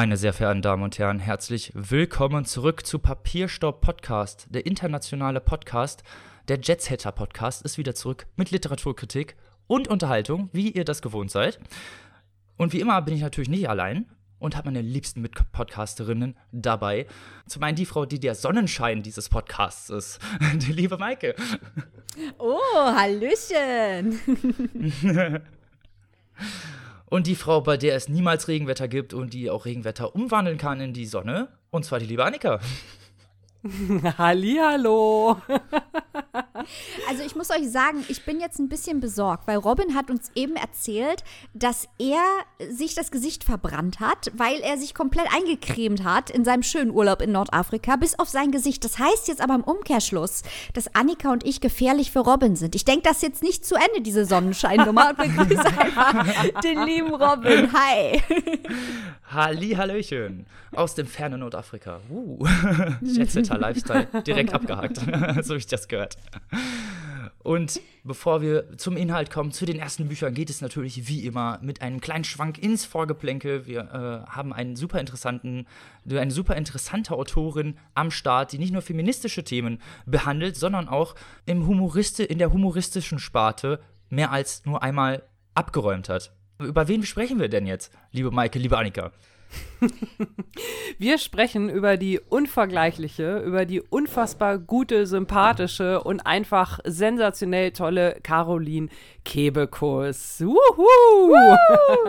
Meine sehr verehrten Damen und Herren, herzlich willkommen zurück zu Papierstaub Podcast. Der internationale Podcast, der Jetshatter Podcast, ist wieder zurück mit Literaturkritik und Unterhaltung, wie ihr das gewohnt seid. Und wie immer bin ich natürlich nicht allein und habe meine liebsten Mitpodcasterinnen dabei. Zum einen die Frau, die der Sonnenschein dieses Podcasts ist, die liebe Maike. Oh, Hallöchen. Und die Frau, bei der es niemals Regenwetter gibt und die auch Regenwetter umwandeln kann in die Sonne. Und zwar die liebe Annika. Hallihallo. Also ich muss euch sagen, ich bin jetzt ein bisschen besorgt, weil Robin hat uns eben erzählt, dass er sich das Gesicht verbrannt hat, weil er sich komplett eingecremt hat in seinem schönen Urlaub in Nordafrika, bis auf sein Gesicht. Das heißt jetzt aber im Umkehrschluss, dass Annika und ich gefährlich für Robin sind. Ich denke das jetzt nicht zu Ende, diese Sonnenscheinnummer, und begrüße einfach den lieben Robin. Hi. Halli, Hallöchen. Aus dem fernen Nordafrika. Uh. Jetsetter Lifestyle. Direkt abgehakt. so habe ich das gehört. Und bevor wir zum Inhalt kommen, zu den ersten Büchern, geht es natürlich wie immer mit einem kleinen Schwank ins Vorgeplänkel. Wir äh, haben einen super interessanten, eine super interessante Autorin am Start, die nicht nur feministische Themen behandelt, sondern auch im Humoriste, in der humoristischen Sparte mehr als nur einmal abgeräumt hat. Über wen sprechen wir denn jetzt, liebe Maike, liebe Annika? Wir sprechen über die unvergleichliche, über die unfassbar gute, sympathische und einfach sensationell tolle Caroline Kebekus. Wuhu!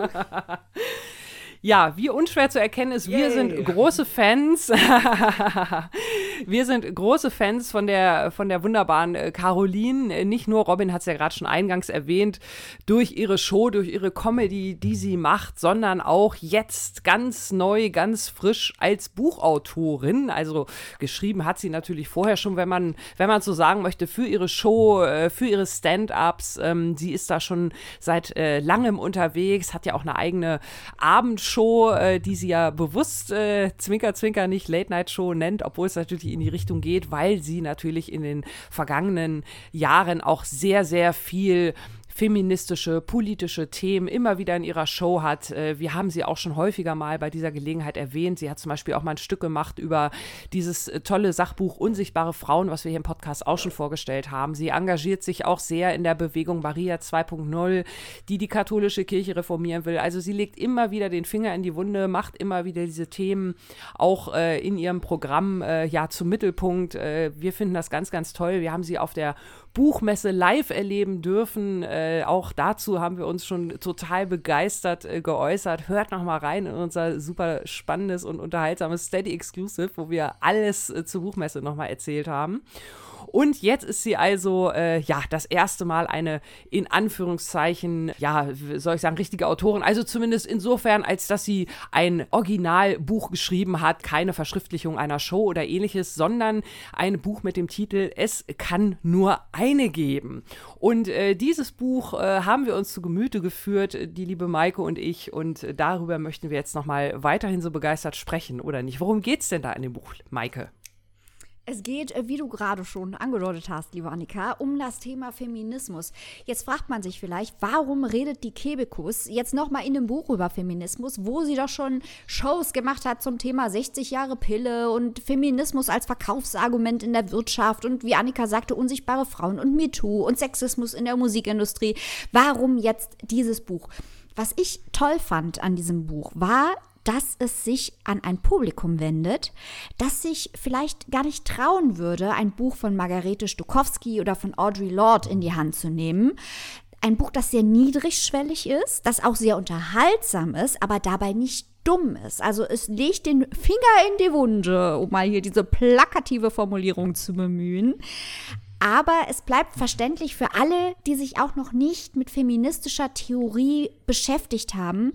Ja, wie unschwer zu erkennen ist, Yay. wir sind große Fans. wir sind große Fans von der, von der wunderbaren äh, Caroline. Nicht nur, Robin hat es ja gerade schon eingangs erwähnt, durch ihre Show, durch ihre Comedy, die sie macht, sondern auch jetzt ganz neu, ganz frisch als Buchautorin. Also geschrieben hat sie natürlich vorher schon, wenn man, wenn man so sagen möchte, für ihre Show, äh, für ihre Stand-ups. Ähm, sie ist da schon seit äh, langem unterwegs, hat ja auch eine eigene Abendshow Show, äh, die sie ja bewusst äh, Zwinker Zwinker nicht Late Night Show nennt, obwohl es natürlich in die Richtung geht, weil sie natürlich in den vergangenen Jahren auch sehr, sehr viel feministische, politische Themen immer wieder in ihrer Show hat. Äh, wir haben sie auch schon häufiger mal bei dieser Gelegenheit erwähnt. Sie hat zum Beispiel auch mal ein Stück gemacht über dieses äh, tolle Sachbuch Unsichtbare Frauen, was wir hier im Podcast auch schon vorgestellt haben. Sie engagiert sich auch sehr in der Bewegung Maria 2.0, die die katholische Kirche reformieren will. Also sie legt immer wieder den Finger in die Wunde, macht immer wieder diese Themen auch äh, in ihrem Programm ja zum Mittelpunkt. Wir finden das ganz, ganz toll. Wir haben sie auf der Buchmesse live erleben dürfen. Äh, auch dazu haben wir uns schon total begeistert äh, geäußert. Hört noch mal rein in unser super spannendes und unterhaltsames Steady Exclusive, wo wir alles äh, zur Buchmesse noch mal erzählt haben. Und jetzt ist sie also, äh, ja, das erste Mal eine in Anführungszeichen, ja, soll ich sagen, richtige Autorin. Also zumindest insofern, als dass sie ein Originalbuch geschrieben hat, keine Verschriftlichung einer Show oder ähnliches, sondern ein Buch mit dem Titel Es kann nur eine geben. Und äh, dieses Buch äh, haben wir uns zu Gemüte geführt, die liebe Maike und ich. Und darüber möchten wir jetzt nochmal weiterhin so begeistert sprechen, oder nicht? Worum geht es denn da in dem Buch, Maike? Es geht, äh, wie du gerade schon angedeutet hast, liebe Annika, um das Thema Feminismus. Jetzt fragt man sich vielleicht, warum redet die Kebekus jetzt nochmal in dem Buch über Feminismus, wo sie doch schon Shows gemacht hat zum Thema 60 Jahre Pille und Feminismus als Verkaufsargument in der Wirtschaft und wie Annika sagte, unsichtbare Frauen und MeToo und Sexismus in der Musikindustrie. Warum jetzt dieses Buch? Was ich toll fand an diesem Buch war, dass es sich an ein Publikum wendet, das sich vielleicht gar nicht trauen würde, ein Buch von Margarete Stokowski oder von Audre Lorde in die Hand zu nehmen. Ein Buch, das sehr niedrigschwellig ist, das auch sehr unterhaltsam ist, aber dabei nicht dumm ist. Also es legt den Finger in die Wunde, um mal hier diese plakative Formulierung zu bemühen aber es bleibt verständlich für alle, die sich auch noch nicht mit feministischer Theorie beschäftigt haben.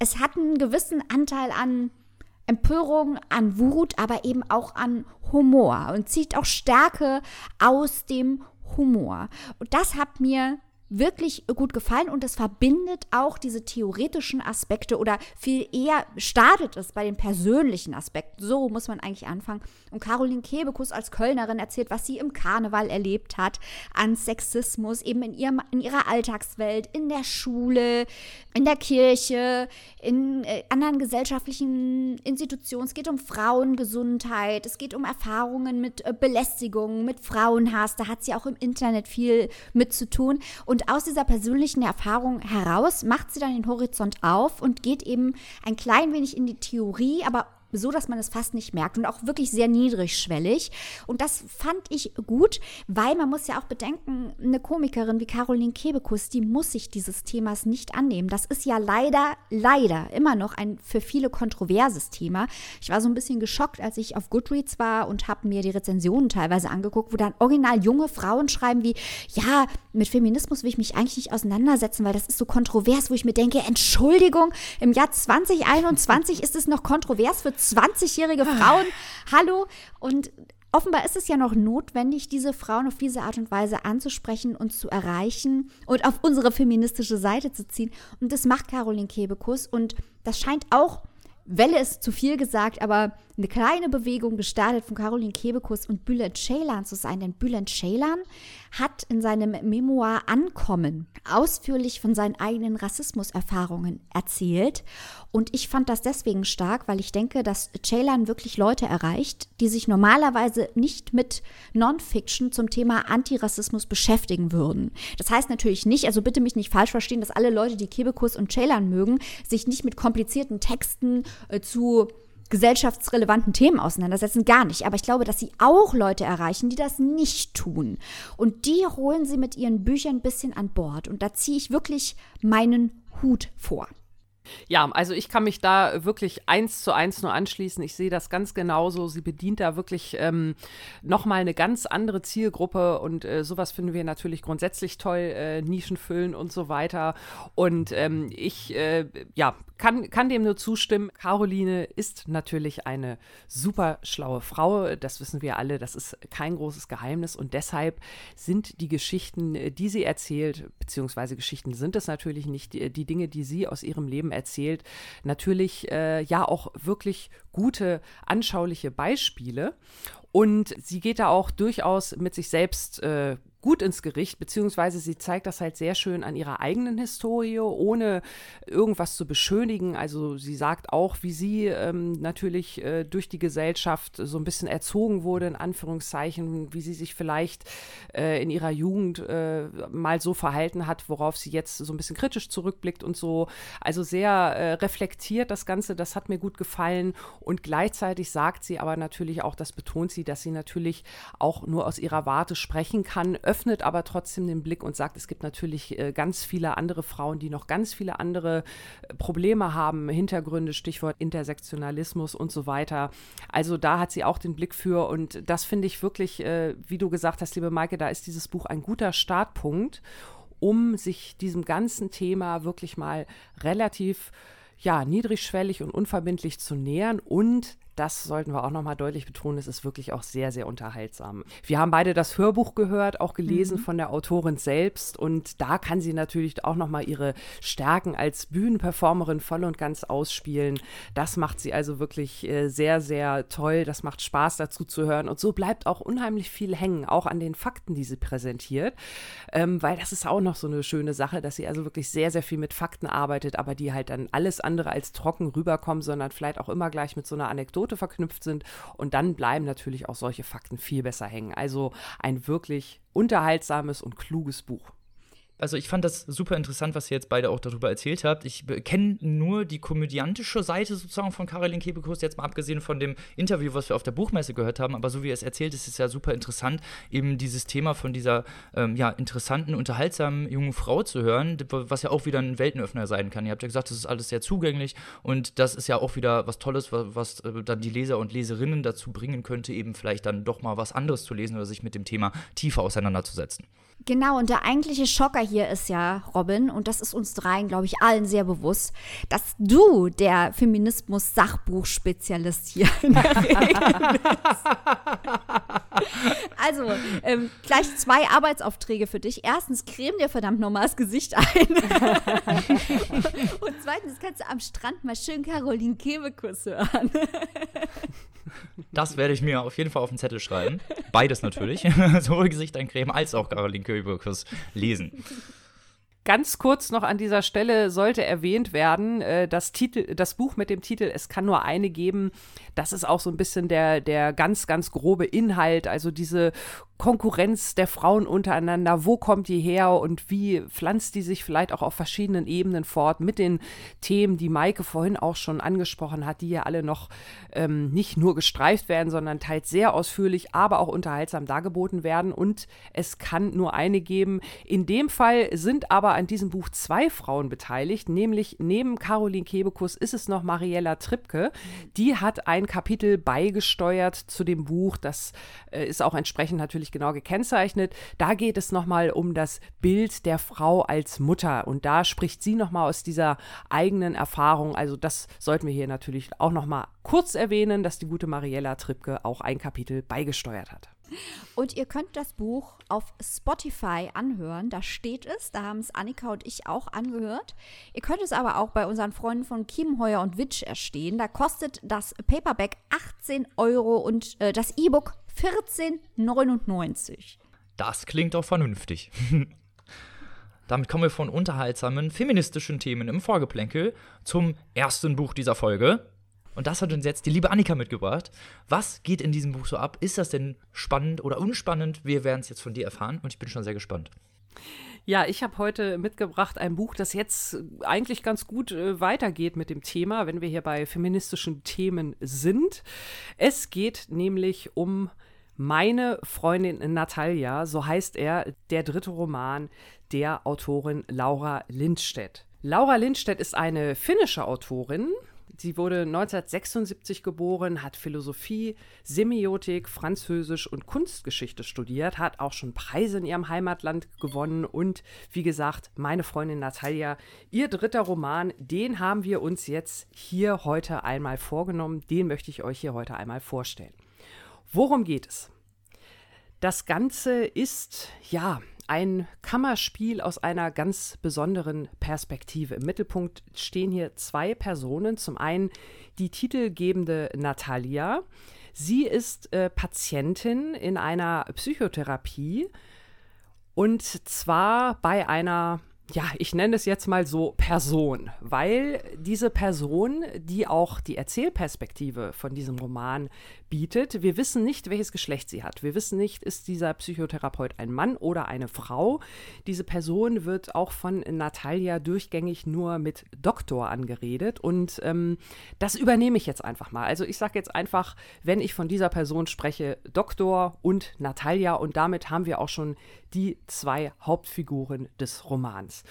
Es hat einen gewissen Anteil an Empörung, an Wut, aber eben auch an Humor und zieht auch Stärke aus dem Humor. Und das hat mir wirklich gut gefallen und es verbindet auch diese theoretischen Aspekte oder viel eher startet es bei den persönlichen Aspekten. So muss man eigentlich anfangen. Und Caroline Kebekus als Kölnerin erzählt, was sie im Karneval erlebt hat, an Sexismus, eben in, ihrem, in ihrer Alltagswelt, in der Schule, in der Kirche, in äh, anderen gesellschaftlichen Institutionen. Es geht um Frauengesundheit, es geht um Erfahrungen mit äh, Belästigung, mit Frauenhass. Da hat sie auch im Internet viel mit zu tun. Und aus dieser persönlichen Erfahrung heraus macht sie dann den Horizont auf und geht eben ein klein wenig in die Theorie, aber so dass man es fast nicht merkt und auch wirklich sehr niedrigschwellig. Und das fand ich gut, weil man muss ja auch bedenken, eine Komikerin wie Caroline Kebekus, die muss sich dieses Themas nicht annehmen. Das ist ja leider, leider immer noch ein für viele kontroverses Thema. Ich war so ein bisschen geschockt, als ich auf Goodreads war und habe mir die Rezensionen teilweise angeguckt, wo dann original junge Frauen schreiben wie, ja, mit Feminismus will ich mich eigentlich nicht auseinandersetzen, weil das ist so kontrovers, wo ich mir denke, Entschuldigung, im Jahr 2021 ist es noch kontrovers für 20-jährige Frauen. Hallo. Und offenbar ist es ja noch notwendig, diese Frauen auf diese Art und Weise anzusprechen und zu erreichen und auf unsere feministische Seite zu ziehen. Und das macht Caroline Kebekus. Und das scheint auch Welle ist zu viel gesagt, aber eine kleine Bewegung gestartet von Caroline Kebekus und Bülent Ceylan zu sein. Denn Bülent Ceylan hat in seinem Memoir Ankommen ausführlich von seinen eigenen Rassismuserfahrungen erzählt. Und ich fand das deswegen stark, weil ich denke, dass Ceylan wirklich Leute erreicht, die sich normalerweise nicht mit Non-Fiction zum Thema Antirassismus beschäftigen würden. Das heißt natürlich nicht, also bitte mich nicht falsch verstehen, dass alle Leute, die Kebekus und Ceylan mögen, sich nicht mit komplizierten Texten äh, zu gesellschaftsrelevanten Themen auseinandersetzen, gar nicht. Aber ich glaube, dass sie auch Leute erreichen, die das nicht tun. Und die holen sie mit ihren Büchern ein bisschen an Bord. Und da ziehe ich wirklich meinen Hut vor. Ja, also ich kann mich da wirklich eins zu eins nur anschließen. Ich sehe das ganz genauso. Sie bedient da wirklich ähm, nochmal eine ganz andere Zielgruppe und äh, sowas finden wir natürlich grundsätzlich toll, äh, Nischen füllen und so weiter. Und ähm, ich, äh, ja, kann, kann dem nur zustimmen. Caroline ist natürlich eine super schlaue Frau. Das wissen wir alle. Das ist kein großes Geheimnis. Und deshalb sind die Geschichten, die sie erzählt, beziehungsweise Geschichten sind es natürlich nicht, die, die Dinge, die sie aus ihrem Leben erzählt, natürlich äh, ja auch wirklich gute, anschauliche Beispiele. Und sie geht da auch durchaus mit sich selbst äh, gut ins Gericht, beziehungsweise sie zeigt das halt sehr schön an ihrer eigenen Historie, ohne irgendwas zu beschönigen. Also sie sagt auch, wie sie ähm, natürlich äh, durch die Gesellschaft so ein bisschen erzogen wurde, in Anführungszeichen, wie sie sich vielleicht äh, in ihrer Jugend äh, mal so verhalten hat, worauf sie jetzt so ein bisschen kritisch zurückblickt und so. Also sehr äh, reflektiert das Ganze, das hat mir gut gefallen. Und gleichzeitig sagt sie aber natürlich auch, das betont sie, dass sie natürlich auch nur aus ihrer Warte sprechen kann, öffnet aber trotzdem den Blick und sagt, es gibt natürlich äh, ganz viele andere Frauen, die noch ganz viele andere äh, Probleme haben, Hintergründe, Stichwort Intersektionalismus und so weiter. Also da hat sie auch den Blick für und das finde ich wirklich, äh, wie du gesagt hast, liebe Maike, da ist dieses Buch ein guter Startpunkt, um sich diesem ganzen Thema wirklich mal relativ ja, niedrigschwellig und unverbindlich zu nähern und das sollten wir auch nochmal deutlich betonen. Es ist wirklich auch sehr, sehr unterhaltsam. Wir haben beide das Hörbuch gehört, auch gelesen mhm. von der Autorin selbst. Und da kann sie natürlich auch nochmal ihre Stärken als Bühnenperformerin voll und ganz ausspielen. Das macht sie also wirklich äh, sehr, sehr toll. Das macht Spaß dazu zu hören. Und so bleibt auch unheimlich viel hängen, auch an den Fakten, die sie präsentiert. Ähm, weil das ist auch noch so eine schöne Sache, dass sie also wirklich sehr, sehr viel mit Fakten arbeitet, aber die halt dann alles andere als trocken rüberkommen, sondern vielleicht auch immer gleich mit so einer Anekdote Anekdote verknüpft sind. Und dann bleiben natürlich auch solche Fakten viel besser hängen. Also ein wirklich unterhaltsames und kluges Buch also ich fand das super interessant, was ihr jetzt beide auch darüber erzählt habt. Ich kenne nur die komödiantische Seite sozusagen von Caroline Kebekus, jetzt mal abgesehen von dem Interview, was wir auf der Buchmesse gehört haben. Aber so wie er es erzählt, ist es ja super interessant, eben dieses Thema von dieser ähm, ja, interessanten, unterhaltsamen jungen Frau zu hören, was ja auch wieder ein Weltenöffner sein kann. Ihr habt ja gesagt, das ist alles sehr zugänglich und das ist ja auch wieder was Tolles, was, was äh, dann die Leser und Leserinnen dazu bringen könnte, eben vielleicht dann doch mal was anderes zu lesen oder sich mit dem Thema tiefer auseinanderzusetzen. Genau, und der eigentliche Schocker hier ist ja, Robin, und das ist uns dreien, glaube ich, allen sehr bewusst, dass du der Feminismus-Sachbuchspezialist hier in der Rede bist. Also, ähm, gleich zwei Arbeitsaufträge für dich. Erstens, creme dir verdammt nochmal das Gesicht ein. Und zweitens kannst du am Strand mal schön Caroline Kebekus hören. Das werde ich mir auf jeden Fall auf den Zettel schreiben. Beides natürlich. Sowohl Gesicht eincremen als auch Caroline Kebekus lesen. Ganz kurz noch an dieser Stelle sollte erwähnt werden, äh, das, Titel, das Buch mit dem Titel Es kann nur eine geben, das ist auch so ein bisschen der, der ganz, ganz grobe Inhalt, also diese Konkurrenz der Frauen untereinander, wo kommt die her und wie pflanzt die sich vielleicht auch auf verschiedenen Ebenen fort mit den Themen, die Maike vorhin auch schon angesprochen hat, die ja alle noch ähm, nicht nur gestreift werden, sondern teils sehr ausführlich, aber auch unterhaltsam dargeboten werden. Und es kann nur eine geben. In dem Fall sind aber an diesem Buch zwei Frauen beteiligt, nämlich neben Caroline Kebekus ist es noch Mariella Trippke. Die hat ein Kapitel beigesteuert zu dem Buch. Das äh, ist auch entsprechend natürlich natürlich genau gekennzeichnet. Da geht es nochmal um das Bild der Frau als Mutter und da spricht sie nochmal aus dieser eigenen Erfahrung. Also das sollten wir hier natürlich auch nochmal kurz erwähnen, dass die gute Mariella Trippke auch ein Kapitel beigesteuert hat. Und ihr könnt das Buch auf Spotify anhören. Da steht es. Da haben es Annika und ich auch angehört. Ihr könnt es aber auch bei unseren Freunden von Kiemenheuer und Witsch erstehen. Da kostet das Paperback 18 Euro und äh, das E-Book 14,99. Das klingt doch vernünftig. Damit kommen wir von unterhaltsamen feministischen Themen im Vorgeplänkel zum ersten Buch dieser Folge. Und das hat uns jetzt die liebe Annika mitgebracht. Was geht in diesem Buch so ab? Ist das denn spannend oder unspannend? Wir werden es jetzt von dir erfahren und ich bin schon sehr gespannt. Ja, ich habe heute mitgebracht ein Buch, das jetzt eigentlich ganz gut äh, weitergeht mit dem Thema, wenn wir hier bei feministischen Themen sind. Es geht nämlich um meine Freundin Natalia, so heißt er, der dritte Roman der Autorin Laura Lindstedt. Laura Lindstedt ist eine finnische Autorin. Sie wurde 1976 geboren, hat Philosophie, Semiotik, Französisch und Kunstgeschichte studiert, hat auch schon Preise in ihrem Heimatland gewonnen und wie gesagt, meine Freundin Natalia, ihr dritter Roman, den haben wir uns jetzt hier heute einmal vorgenommen, den möchte ich euch hier heute einmal vorstellen. Worum geht es? Das Ganze ist, ja, ein Kammerspiel aus einer ganz besonderen Perspektive. Im Mittelpunkt stehen hier zwei Personen. Zum einen die titelgebende Natalia. Sie ist äh, Patientin in einer Psychotherapie und zwar bei einer ja, ich nenne es jetzt mal so Person, weil diese Person, die auch die Erzählperspektive von diesem Roman bietet, wir wissen nicht, welches Geschlecht sie hat. Wir wissen nicht, ist dieser Psychotherapeut ein Mann oder eine Frau. Diese Person wird auch von Natalia durchgängig nur mit Doktor angeredet und ähm, das übernehme ich jetzt einfach mal. Also ich sage jetzt einfach, wenn ich von dieser Person spreche, Doktor und Natalia und damit haben wir auch schon die zwei Hauptfiguren des Romans.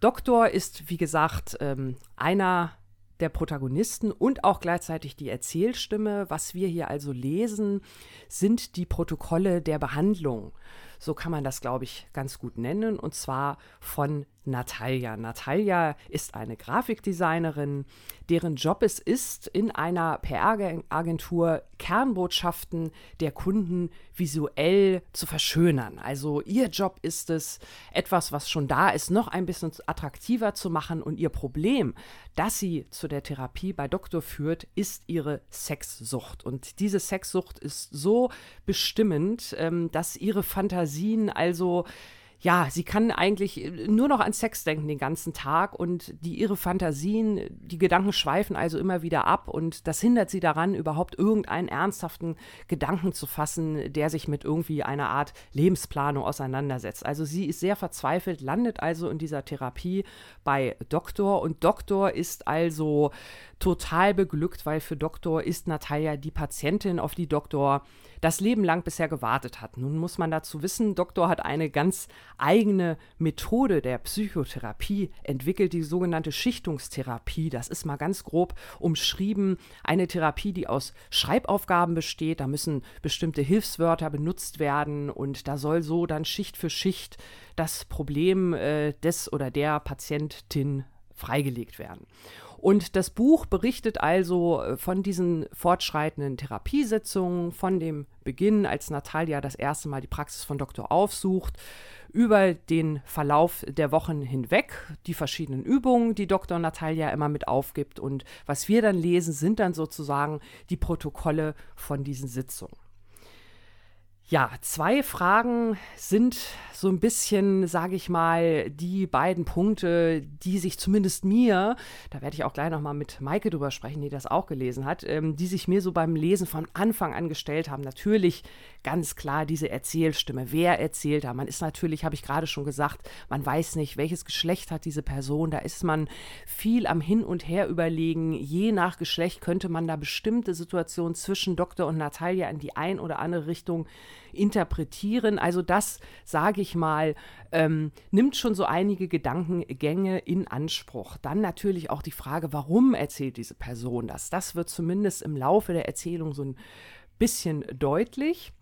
Doktor ist, wie gesagt, ähm, einer der Protagonisten und auch gleichzeitig die Erzählstimme. Was wir hier also lesen, sind die Protokolle der Behandlung. So kann man das, glaube ich, ganz gut nennen. Und zwar von Natalia. Natalia ist eine Grafikdesignerin, deren Job es ist, in einer PR-Agentur Kernbotschaften der Kunden visuell zu verschönern. Also ihr Job ist es, etwas, was schon da ist, noch ein bisschen attraktiver zu machen. Und ihr Problem, das sie zu der Therapie bei Doktor führt, ist ihre Sexsucht. Und diese Sexsucht ist so bestimmend, ähm, dass ihre Fantasien also ja, sie kann eigentlich äh, nur noch an Sex denken den ganzen Tag und die ihre Fantasien, die Gedanken schweifen also immer wieder ab und das hindert sie daran, überhaupt irgendeinen ernsthaften Gedanken zu fassen, der sich mit irgendwie einer Art Lebensplanung auseinandersetzt. Also sie ist sehr verzweifelt, landet also in dieser Therapie bei Doktor und Doktor ist also total beglückt, weil für Doktor ist Natalia die Patientin, auf die Doktor das Leben lang bisher gewartet hat. Nun muss man dazu wissen, Doktor hat eine ganz eigene Methode der Psychotherapie entwickelt, die sogenannte Schichtungstherapie. Das ist mal ganz grob umschrieben. Eine Therapie, die aus Schreibaufgaben besteht. Da müssen bestimmte Hilfswörter benutzt werden und da soll so dann Schicht für Schicht das Problem äh, des oder der Patientin freigelegt werden. Und das Buch berichtet also äh, von diesen fortschreitenden Therapiesitzungen, von dem Beginn, als Natalia das erste Mal die Praxis von Doktor aufsucht, über den Verlauf der Wochen hinweg, die verschiedenen Übungen, die Dr. Natalia immer mit aufgibt. Und was wir dann lesen, sind dann sozusagen die Protokolle von diesen Sitzungen. Ja, zwei Fragen sind so ein bisschen, sage ich mal, die beiden Punkte, die sich zumindest mir, da werde ich auch gleich nochmal mit Maike drüber sprechen, die das auch gelesen hat, ähm, die sich mir so beim Lesen von Anfang an gestellt haben. Natürlich ganz klar diese Erzählstimme. Wer erzählt da? Man ist natürlich, habe ich gerade schon gesagt, man weiß nicht, welches Geschlecht hat diese Person. Da ist man viel am Hin und Her überlegen. Je nach Geschlecht könnte man da bestimmte Situationen zwischen Doktor und Natalia in die ein oder andere Richtung interpretieren. Also das, sage ich mal, ähm, nimmt schon so einige Gedankengänge in Anspruch. Dann natürlich auch die Frage, warum erzählt diese Person das? Das wird zumindest im Laufe der Erzählung so ein bisschen deutlich.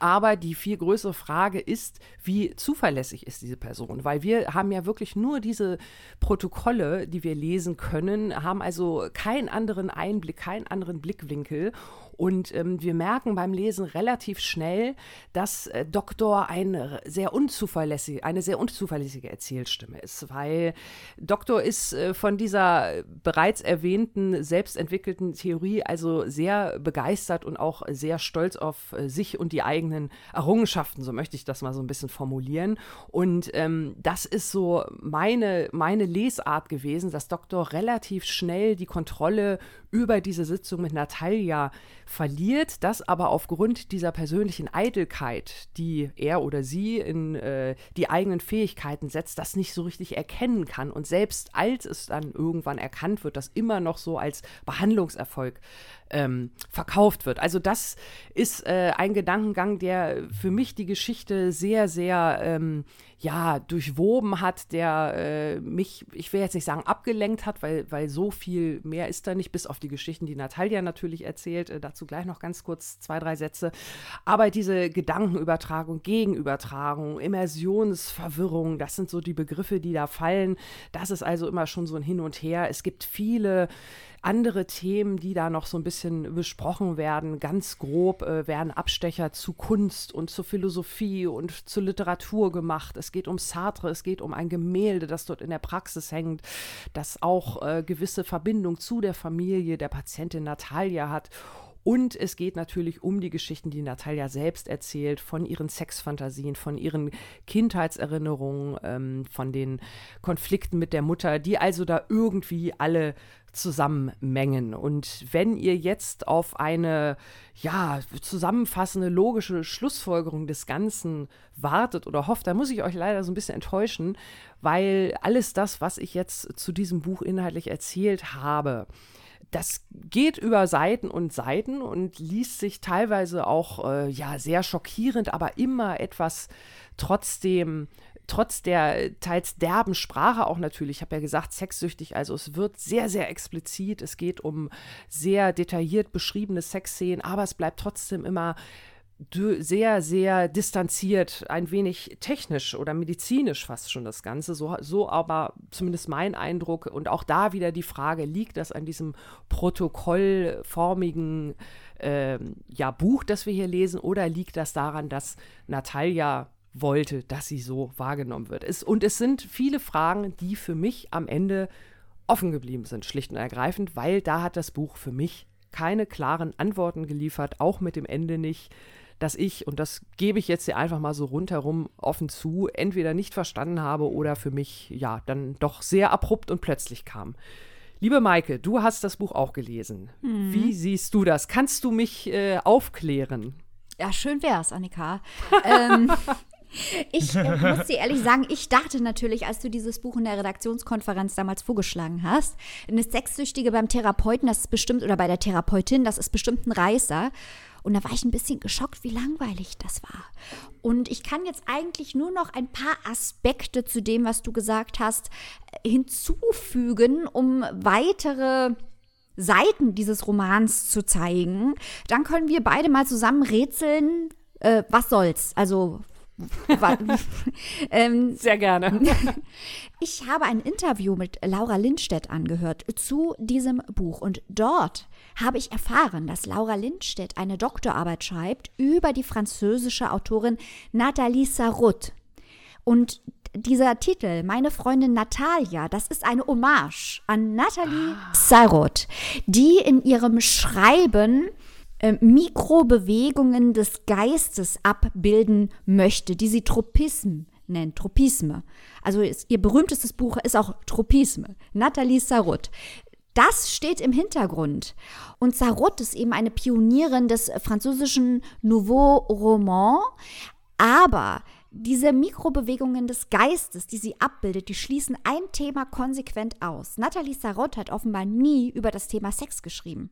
Aber die viel größere Frage ist, wie zuverlässig ist diese Person? Weil wir haben ja wirklich nur diese Protokolle, die wir lesen können, haben also keinen anderen Einblick, keinen anderen Blickwinkel. Und ähm, wir merken beim Lesen relativ schnell, dass äh, Doktor ein sehr unzuverlässig, eine sehr unzuverlässige Erzählstimme ist, weil Doktor ist äh, von dieser bereits erwähnten selbstentwickelten Theorie also sehr begeistert und auch sehr stolz auf äh, sich und die eigenen Errungenschaften, so möchte ich das mal so ein bisschen formulieren. Und ähm, das ist so meine, meine Lesart gewesen, dass Doktor relativ schnell die Kontrolle über diese Sitzung mit Natalia verliert, das aber aufgrund dieser persönlichen Eitelkeit, die er oder sie in äh, die eigenen Fähigkeiten setzt, das nicht so richtig erkennen kann und selbst als es dann irgendwann erkannt wird, das immer noch so als Behandlungserfolg ähm, verkauft wird. Also das ist äh, ein Gedankengang, der für mich die Geschichte sehr, sehr ähm, ja, durchwoben hat, der äh, mich, ich will jetzt nicht sagen abgelenkt hat, weil, weil so viel mehr ist da nicht, bis auf die Geschichten, die Natalia natürlich erzählt. Äh, dazu gleich noch ganz kurz zwei, drei Sätze. Aber diese Gedankenübertragung, Gegenübertragung, Immersionsverwirrung, das sind so die Begriffe, die da fallen. Das ist also immer schon so ein Hin und Her. Es gibt viele andere Themen, die da noch so ein bisschen besprochen werden. Ganz grob äh, werden Abstecher zu Kunst und zur Philosophie und zur Literatur gemacht. Es geht um Sartre, es geht um ein Gemälde, das dort in der Praxis hängt, das auch äh, gewisse Verbindung zu der Familie der Patientin Natalia hat. Und es geht natürlich um die Geschichten, die Natalia selbst erzählt, von ihren Sexfantasien, von ihren Kindheitserinnerungen, ähm, von den Konflikten mit der Mutter, die also da irgendwie alle zusammenmengen. Und wenn ihr jetzt auf eine ja, zusammenfassende, logische Schlussfolgerung des Ganzen wartet oder hofft, dann muss ich euch leider so ein bisschen enttäuschen, weil alles das, was ich jetzt zu diesem Buch inhaltlich erzählt habe, das geht über Seiten und Seiten und liest sich teilweise auch äh, ja sehr schockierend, aber immer etwas trotzdem trotz der teils derben Sprache auch natürlich, ich habe ja gesagt, sexsüchtig, also es wird sehr, sehr explizit, es geht um sehr detailliert beschriebene Sexszenen, aber es bleibt trotzdem immer sehr, sehr distanziert, ein wenig technisch oder medizinisch fast schon das Ganze. So, so aber zumindest mein Eindruck. Und auch da wieder die Frage, liegt das an diesem protokollformigen äh, ja, Buch, das wir hier lesen, oder liegt das daran, dass Natalia wollte, dass sie so wahrgenommen wird. Es, und es sind viele Fragen, die für mich am Ende offen geblieben sind, schlicht und ergreifend, weil da hat das Buch für mich keine klaren Antworten geliefert, auch mit dem Ende nicht, dass ich, und das gebe ich jetzt hier einfach mal so rundherum offen zu, entweder nicht verstanden habe oder für mich ja dann doch sehr abrupt und plötzlich kam. Liebe Maike, du hast das Buch auch gelesen. Mhm. Wie siehst du das? Kannst du mich äh, aufklären? Ja, schön wär's, Annika. ähm, ich äh, muss dir ehrlich sagen, ich dachte natürlich, als du dieses Buch in der Redaktionskonferenz damals vorgeschlagen hast, eine Sexsüchtige beim Therapeuten, das ist bestimmt, oder bei der Therapeutin, das ist bestimmt ein Reißer. Und da war ich ein bisschen geschockt, wie langweilig das war. Und ich kann jetzt eigentlich nur noch ein paar Aspekte zu dem, was du gesagt hast, hinzufügen, um weitere Seiten dieses Romans zu zeigen. Dann können wir beide mal zusammen rätseln, äh, was soll's. Also ähm, Sehr gerne. ich habe ein Interview mit Laura Lindstedt angehört zu diesem Buch und dort habe ich erfahren, dass Laura Lindstedt eine Doktorarbeit schreibt über die französische Autorin Nathalie Sarraute. Und dieser Titel, meine Freundin Natalia, das ist eine Hommage an Nathalie ah. Sarraute, die in ihrem Schreiben äh, Mikrobewegungen des Geistes abbilden möchte, die sie Tropism nennt, Tropisme. Also ist, ihr berühmtestes Buch ist auch Tropisme, Nathalie Sarraute. Das steht im Hintergrund. Und Sarraute ist eben eine Pionierin des französischen Nouveau Roman, aber diese Mikrobewegungen des Geistes, die sie abbildet, die schließen ein Thema konsequent aus. Nathalie Sarraute hat offenbar nie über das Thema Sex geschrieben.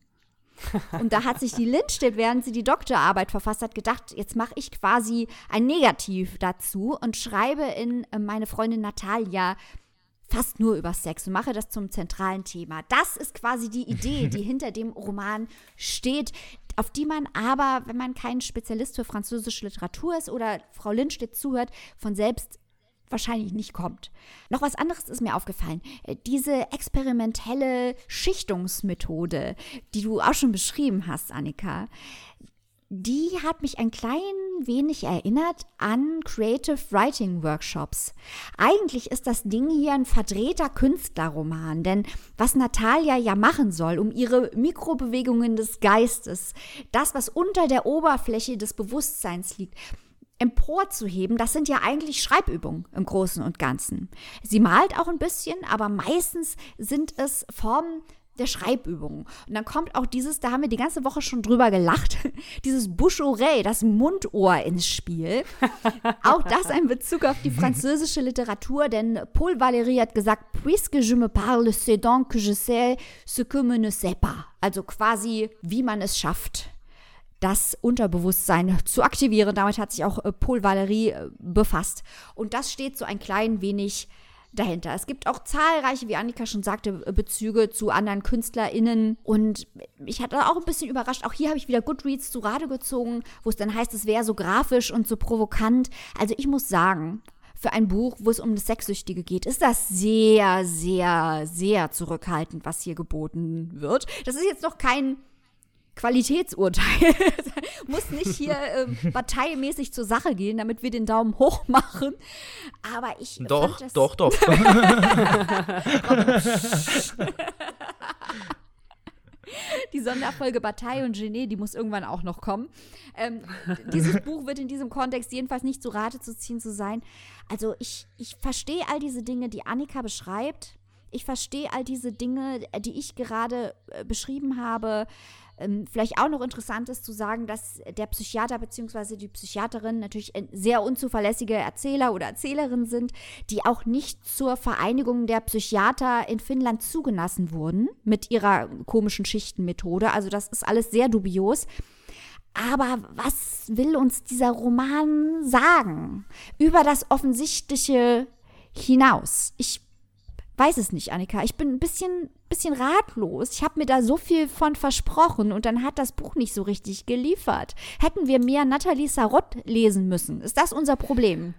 Und da hat sich die Lindstedt, während sie die Doktorarbeit verfasst hat, gedacht, jetzt mache ich quasi ein Negativ dazu und schreibe in äh, meine Freundin Natalia fast nur über Sex und mache das zum zentralen Thema. Das ist quasi die Idee, die hinter dem Roman steht, auf die man aber, wenn man kein Spezialist für französische Literatur ist oder Frau Lindstedt zuhört, von selbst wahrscheinlich nicht kommt. Noch was anderes ist mir aufgefallen. Äh, diese experimentelle Schichtungsmethode, die du auch schon beschrieben hast, Annika, die hat mich ein klein wenig erinnert an Creative Writing Workshops. Eigentlich ist das Ding hier ein verdrehter Künstlerroman, denn was Natalia ja machen soll, um ihre Mikrobewegungen des Geistes, das, was unter der Oberfläche des Bewusstseins liegt, emporzuheben, das sind ja eigentlich Schreibübungen im Großen und Ganzen. Sie malt auch ein bisschen, aber meistens sind es Formen der Schreibübungen. Und dann kommt auch dieses, da haben wir die ganze Woche schon drüber gelacht, dieses Bouche Oreille, das Mundohr ins Spiel. auch das ein Bezug auf die französische Literatur, denn Paul Valéry hat gesagt, puisque je me parle, c'est donc que je sais ce que me ne sais pas. Also quasi, wie man es schafft, das Unterbewusstsein zu aktivieren. Damit hat sich auch äh, Paul Valéry äh, befasst. Und das steht so ein klein wenig dahinter. Es gibt auch zahlreiche, wie Annika schon sagte, äh, Bezüge zu anderen KünstlerInnen. Und ich hatte auch ein bisschen überrascht. Auch hier habe ich wieder Goodreads zu Rade gezogen, wo es dann heißt, es wäre so grafisch und so provokant. Also ich muss sagen, für ein Buch, wo es um das Sexsüchtige geht, ist das sehr, sehr, sehr zurückhaltend, was hier geboten wird. Das ist jetzt noch kein Qualitätsurteil. Muss nicht hier äh, parteimäßig zur Sache gehen, damit wir den Daumen hoch machen. Aber ich. Doch, doch, doch. die Sonderfolge Bataille und Genet, die muss irgendwann auch noch kommen. Ähm, dieses Buch wird in diesem Kontext jedenfalls nicht zu Rate zu ziehen zu sein. Also ich, ich verstehe all diese Dinge, die Annika beschreibt. Ich verstehe all diese Dinge, die ich gerade äh, beschrieben habe. Ähm, vielleicht auch noch interessant ist zu sagen, dass der Psychiater bzw. die Psychiaterin natürlich sehr unzuverlässige Erzähler oder Erzählerinnen sind, die auch nicht zur Vereinigung der Psychiater in Finnland zugelassen wurden mit ihrer komischen Schichtenmethode. Also das ist alles sehr dubios. Aber was will uns dieser Roman sagen? Über das Offensichtliche hinaus. Ich weiß es nicht, Annika. Ich bin ein bisschen, bisschen ratlos. Ich habe mir da so viel von versprochen und dann hat das Buch nicht so richtig geliefert. Hätten wir mehr Nathalie Sarot lesen müssen? Ist das unser Problem?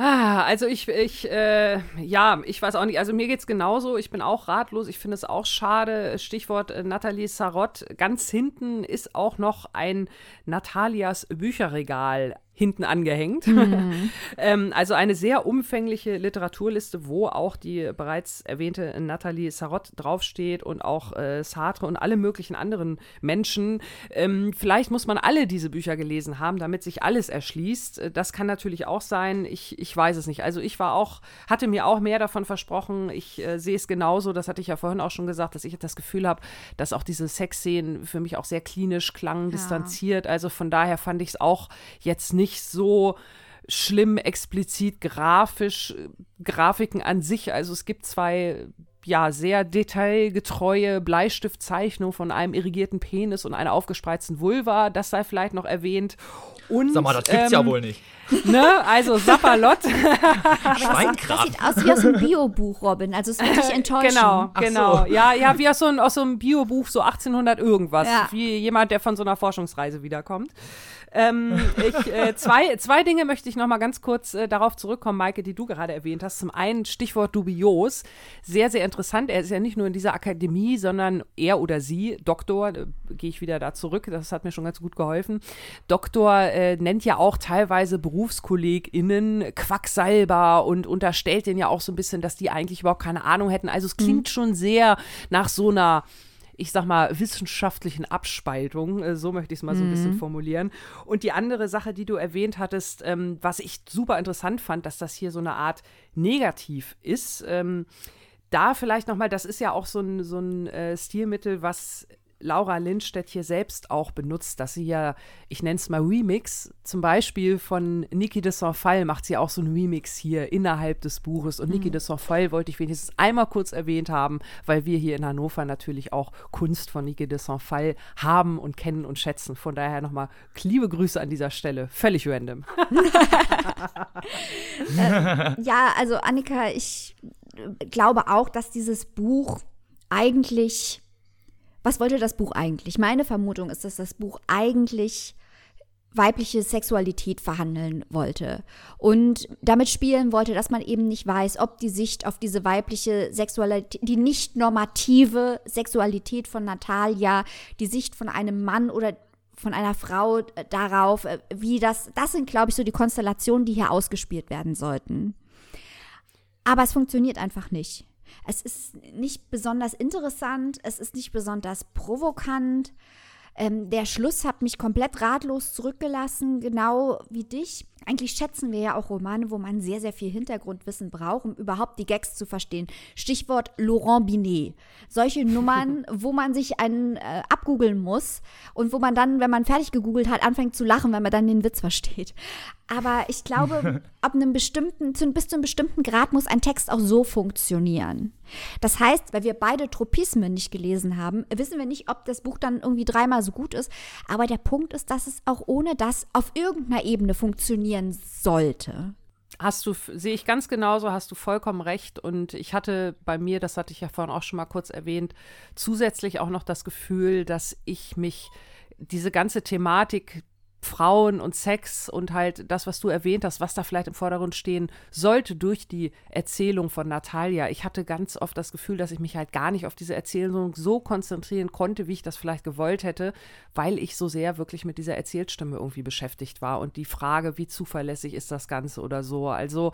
Ah, also ich, ich, äh, ja, ich weiß auch nicht. Also mir geht's genauso. Ich bin auch ratlos. Ich finde es auch schade. Stichwort äh, Nathalie Sarot. Ganz hinten ist auch noch ein Natalias Bücherregal hinten angehängt. Mhm. ähm, also eine sehr umfängliche Literaturliste, wo auch die bereits erwähnte Nathalie Sarot draufsteht und auch äh, Sartre und alle möglichen anderen Menschen. Ähm, vielleicht muss man alle diese Bücher gelesen haben, damit sich alles erschließt. Äh, das kann natürlich auch sein. Ich, ich weiß es nicht. Also ich war auch, hatte mir auch mehr davon versprochen. Ich äh, sehe es genauso. Das hatte ich ja vorhin auch schon gesagt, dass ich das Gefühl habe, dass auch diese Sexszenen für mich auch sehr klinisch klangen, ja. distanziert. Also von daher fand ich es auch jetzt nicht nicht so schlimm explizit grafisch, Grafiken an sich. Also es gibt zwei ja, sehr detailgetreue Bleistiftzeichnung von einem irrigierten Penis und einer aufgespreizten Vulva. Das sei vielleicht noch erwähnt. Und, Sag mal, das gibt's ähm, ja wohl nicht. Ne? Also Sapperlott. Das sieht aus wie aus einem Biobuch, Robin. Also es ist wirklich enttäuschend. Genau, genau. So. Ja, ja, wie aus so, ein, aus so einem Biobuch, so 1800 irgendwas. Ja. Wie jemand, der von so einer Forschungsreise wiederkommt. Ähm, ich, äh, zwei, zwei Dinge möchte ich noch mal ganz kurz äh, darauf zurückkommen, Maike, die du gerade erwähnt hast. Zum einen Stichwort dubios. Sehr, sehr interessant. Er ist ja nicht nur in dieser Akademie, sondern er oder sie, Doktor, äh, gehe ich wieder da zurück, das hat mir schon ganz gut geholfen. Doktor äh, nennt ja auch teilweise BerufskollegInnen Quacksalber und unterstellt denen ja auch so ein bisschen, dass die eigentlich überhaupt keine Ahnung hätten. Also es klingt mhm. schon sehr nach so einer ich sag mal, wissenschaftlichen Abspaltung, äh, so möchte ich es mal so ein bisschen mhm. formulieren. Und die andere Sache, die du erwähnt hattest, ähm, was ich super interessant fand, dass das hier so eine Art Negativ ist. Ähm, da vielleicht nochmal, das ist ja auch so ein, so ein äh, Stilmittel, was Laura Lindstedt hier selbst auch benutzt, dass sie ja, ich nenne es mal Remix, zum Beispiel von Niki de Saint-Fall macht sie auch so einen Remix hier innerhalb des Buches. Und mhm. Niki de Saint-Fall wollte ich wenigstens einmal kurz erwähnt haben, weil wir hier in Hannover natürlich auch Kunst von Niki de Saint-Fall haben und kennen und schätzen. Von daher nochmal liebe Grüße an dieser Stelle. Völlig random. äh, ja, also Annika, ich glaube auch, dass dieses Buch eigentlich was wollte das Buch eigentlich? Meine Vermutung ist, dass das Buch eigentlich weibliche Sexualität verhandeln wollte und damit spielen wollte, dass man eben nicht weiß, ob die Sicht auf diese weibliche Sexualität, die nicht normative Sexualität von Natalia, die Sicht von einem Mann oder von einer Frau äh, darauf, äh, wie das, das sind, glaube ich, so die Konstellationen, die hier ausgespielt werden sollten. Aber es funktioniert einfach nicht. Es ist nicht besonders interessant, es ist nicht besonders provokant. Ähm, der Schluss hat mich komplett ratlos zurückgelassen, genau wie dich. Eigentlich schätzen wir ja auch Romane, wo man sehr, sehr viel Hintergrundwissen braucht, um überhaupt die Gags zu verstehen. Stichwort Laurent Binet. Solche Nummern, wo man sich einen äh, abgoogeln muss und wo man dann, wenn man fertig gegoogelt hat, anfängt zu lachen, wenn man dann den Witz versteht. Aber ich glaube, ab einem bestimmten, zu, bis zu einem bestimmten Grad muss ein Text auch so funktionieren. Das heißt, weil wir beide Tropismen nicht gelesen haben, wissen wir nicht, ob das Buch dann irgendwie dreimal so gut ist. Aber der Punkt ist, dass es auch ohne das auf irgendeiner Ebene funktionieren sollte. Hast du, sehe ich ganz genauso, hast du vollkommen recht. Und ich hatte bei mir, das hatte ich ja vorhin auch schon mal kurz erwähnt, zusätzlich auch noch das Gefühl, dass ich mich diese ganze Thematik Frauen und Sex und halt das, was du erwähnt hast, was da vielleicht im Vordergrund stehen sollte durch die Erzählung von Natalia. Ich hatte ganz oft das Gefühl, dass ich mich halt gar nicht auf diese Erzählung so konzentrieren konnte, wie ich das vielleicht gewollt hätte, weil ich so sehr wirklich mit dieser Erzählstimme irgendwie beschäftigt war und die Frage, wie zuverlässig ist das Ganze oder so. Also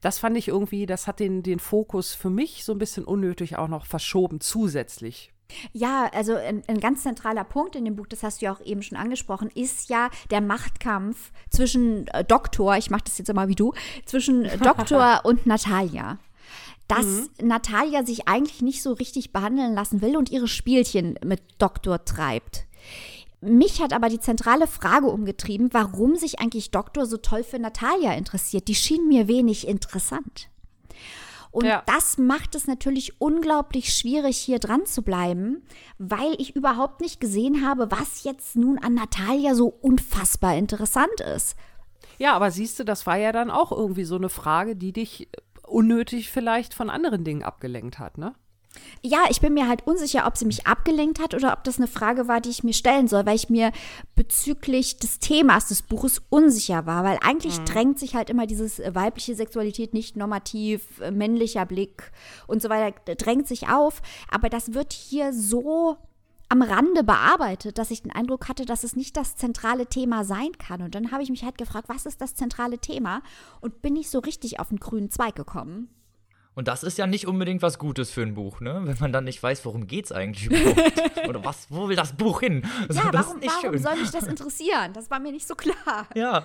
das fand ich irgendwie, das hat den, den Fokus für mich so ein bisschen unnötig auch noch verschoben zusätzlich. Ja, also ein, ein, ganz zentraler Punkt in dem Buch, das hast du ja auch eben schon angesprochen, ist ja der Machtkampf zwischen äh, Doktor, ich mache das jetzt immer wie du, zwischen Doktor und Natalia. Dass mhm. Natalia sich eigentlich nicht so richtig behandeln lassen will und ihre Spielchen mit Doktor treibt. Mich hat aber die zentrale Frage umgetrieben, warum sich eigentlich Doktor so toll für Natalia interessiert. Die schien mir wenig interessant. Und ja. das macht es natürlich unglaublich schwierig, hier dran zu bleiben, weil ich überhaupt nicht gesehen habe, was jetzt nun an Natalia so unfassbar interessant ist. Ja, aber siehst du, das war ja dann auch irgendwie so eine Frage, die dich unnötig vielleicht von anderen Dingen abgelenkt hat, ne? Ja, ich bin mir halt unsicher, ob sie mich abgelenkt hat oder ob das eine Frage war, die ich mir stellen soll, weil ich mir bezüglich des Themas des Buches unsicher war, weil eigentlich mhm. drängt sich halt immer dieses äh, weibliche Sexualität nicht normativ, äh, männlicher Blick und so weiter, drängt sich auf, aber das wird hier so am Rande bearbeitet, dass ich den Eindruck hatte, dass es nicht das zentrale Thema sein kann. Und dann habe ich mich halt gefragt, was ist das zentrale Thema? Und bin nicht so richtig auf den grünen Zweig gekommen. Und das ist ja nicht unbedingt was Gutes für ein Buch, ne? Wenn man dann nicht weiß, worum geht's eigentlich überhaupt. Oder was, wo will das Buch hin? Also, ja, warum, warum soll mich das interessieren? Das war mir nicht so klar. Ja.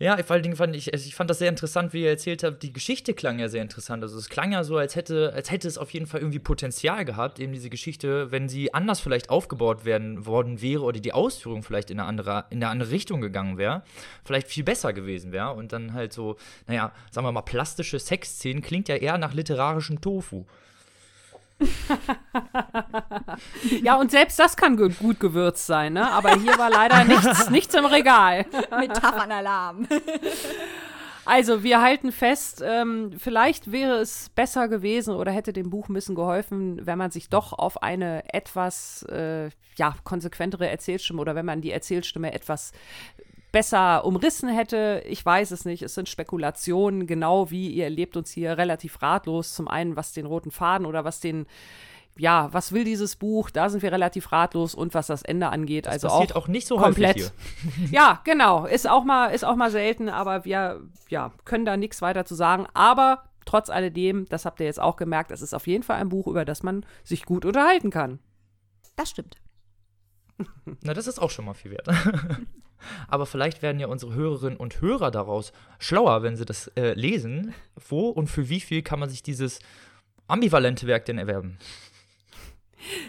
Ja, vor allen Dingen fand ich, also ich fand das sehr interessant, wie ihr erzählt habt. Die Geschichte klang ja sehr interessant. Also es klang ja so, als hätte, als hätte es auf jeden Fall irgendwie Potenzial gehabt, eben diese Geschichte, wenn sie anders vielleicht aufgebaut werden worden wäre oder die Ausführung vielleicht in eine andere, in eine andere Richtung gegangen wäre, vielleicht viel besser gewesen wäre. Und dann halt so, naja, sagen wir mal, plastische Sexszenen klingt ja eher nach literarischem Tofu. Ja, und selbst das kann gut, gewürzt sein, ne? Aber hier war leider nichts, nichts im Regal. Metaphernalarm. Also, wir halten fest, ähm, vielleicht wäre es besser gewesen oder hätte dem Buch ein bisschen geholfen, wenn man sich doch auf eine etwas äh, ja, konsequentere Erzählstimme oder wenn man die Erzählstimme etwas besser umrissen hätte. Ich weiß es nicht. Es sind Spekulationen, genau wie ihr erlebt uns hier relativ ratlos. Zum einen, was den roten Faden oder was den ja, was will dieses Buch? Da sind wir relativ ratlos und was das Ende angeht, Das also passiert auch, auch nicht so komplett. häufig hier. Ja, genau, ist auch mal ist auch mal selten, aber wir ja, können da nichts weiter zu sagen, aber trotz alledem, das habt ihr jetzt auch gemerkt, es ist auf jeden Fall ein Buch, über das man sich gut unterhalten kann. Das stimmt. Na, das ist auch schon mal viel wert. Aber vielleicht werden ja unsere Hörerinnen und Hörer daraus schlauer, wenn sie das äh, lesen. Wo und für wie viel kann man sich dieses ambivalente Werk denn erwerben?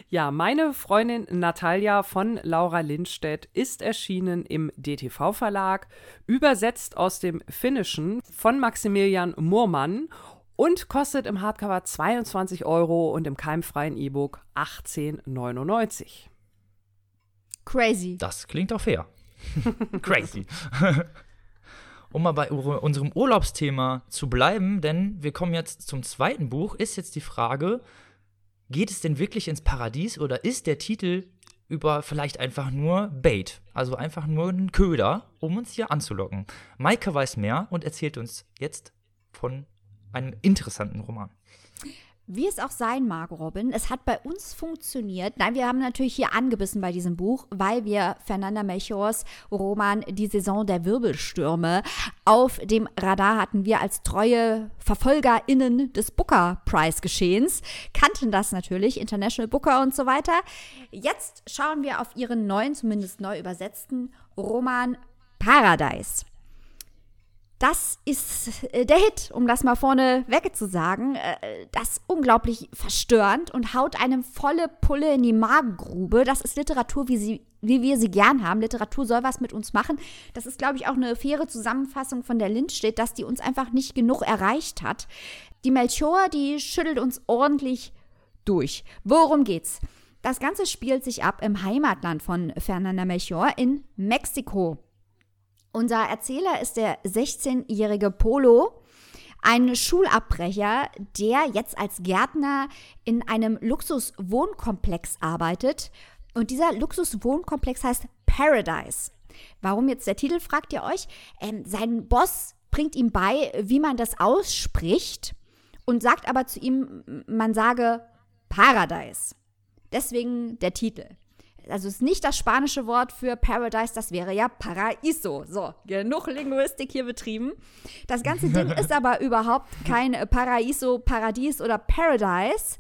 Ja, meine Freundin Natalia von Laura Lindstedt ist erschienen im DTV-Verlag, übersetzt aus dem Finnischen von Maximilian Murmann und kostet im Hardcover 22 Euro und im keimfreien E-Book 18,99. Crazy. Das klingt auch fair. Crazy. um mal bei unserem Urlaubsthema zu bleiben, denn wir kommen jetzt zum zweiten Buch, ist jetzt die Frage, geht es denn wirklich ins Paradies oder ist der Titel über vielleicht einfach nur Bait, also einfach nur ein Köder, um uns hier anzulocken. Maike weiß mehr und erzählt uns jetzt von einem interessanten Roman. Wie es auch sein mag, Robin, es hat bei uns funktioniert. Nein, wir haben natürlich hier angebissen bei diesem Buch, weil wir Fernanda Melchors Roman Die Saison der Wirbelstürme auf dem Radar hatten. Wir als treue VerfolgerInnen des Booker Prize Geschehens kannten das natürlich, International Booker und so weiter. Jetzt schauen wir auf ihren neuen, zumindest neu übersetzten Roman Paradise. Das ist äh, der Hit, um das mal vorne weg zu sagen. Äh, das ist unglaublich verstörend und haut einem volle Pulle in die Magengrube. Das ist Literatur, wie, sie, wie wir sie gern haben. Literatur soll was mit uns machen. Das ist, glaube ich, auch eine faire Zusammenfassung von der Lindstedt, dass die uns einfach nicht genug erreicht hat. Die Melchior, die schüttelt uns ordentlich durch. Worum geht's? Das Ganze spielt sich ab im Heimatland von Fernanda Melchior in Mexiko. Unser Erzähler ist der 16-jährige Polo, ein Schulabbrecher, der jetzt als Gärtner in einem Luxuswohnkomplex arbeitet. Und dieser Luxuswohnkomplex heißt Paradise. Warum jetzt der Titel, fragt ihr euch? Ähm, sein Boss bringt ihm bei, wie man das ausspricht und sagt aber zu ihm, man sage Paradise. Deswegen der Titel also ist nicht das spanische Wort für Paradise, das wäre ja Paraíso. So, genug Linguistik hier betrieben. Das ganze Ding ist aber überhaupt kein Paraíso, Paradies oder Paradise.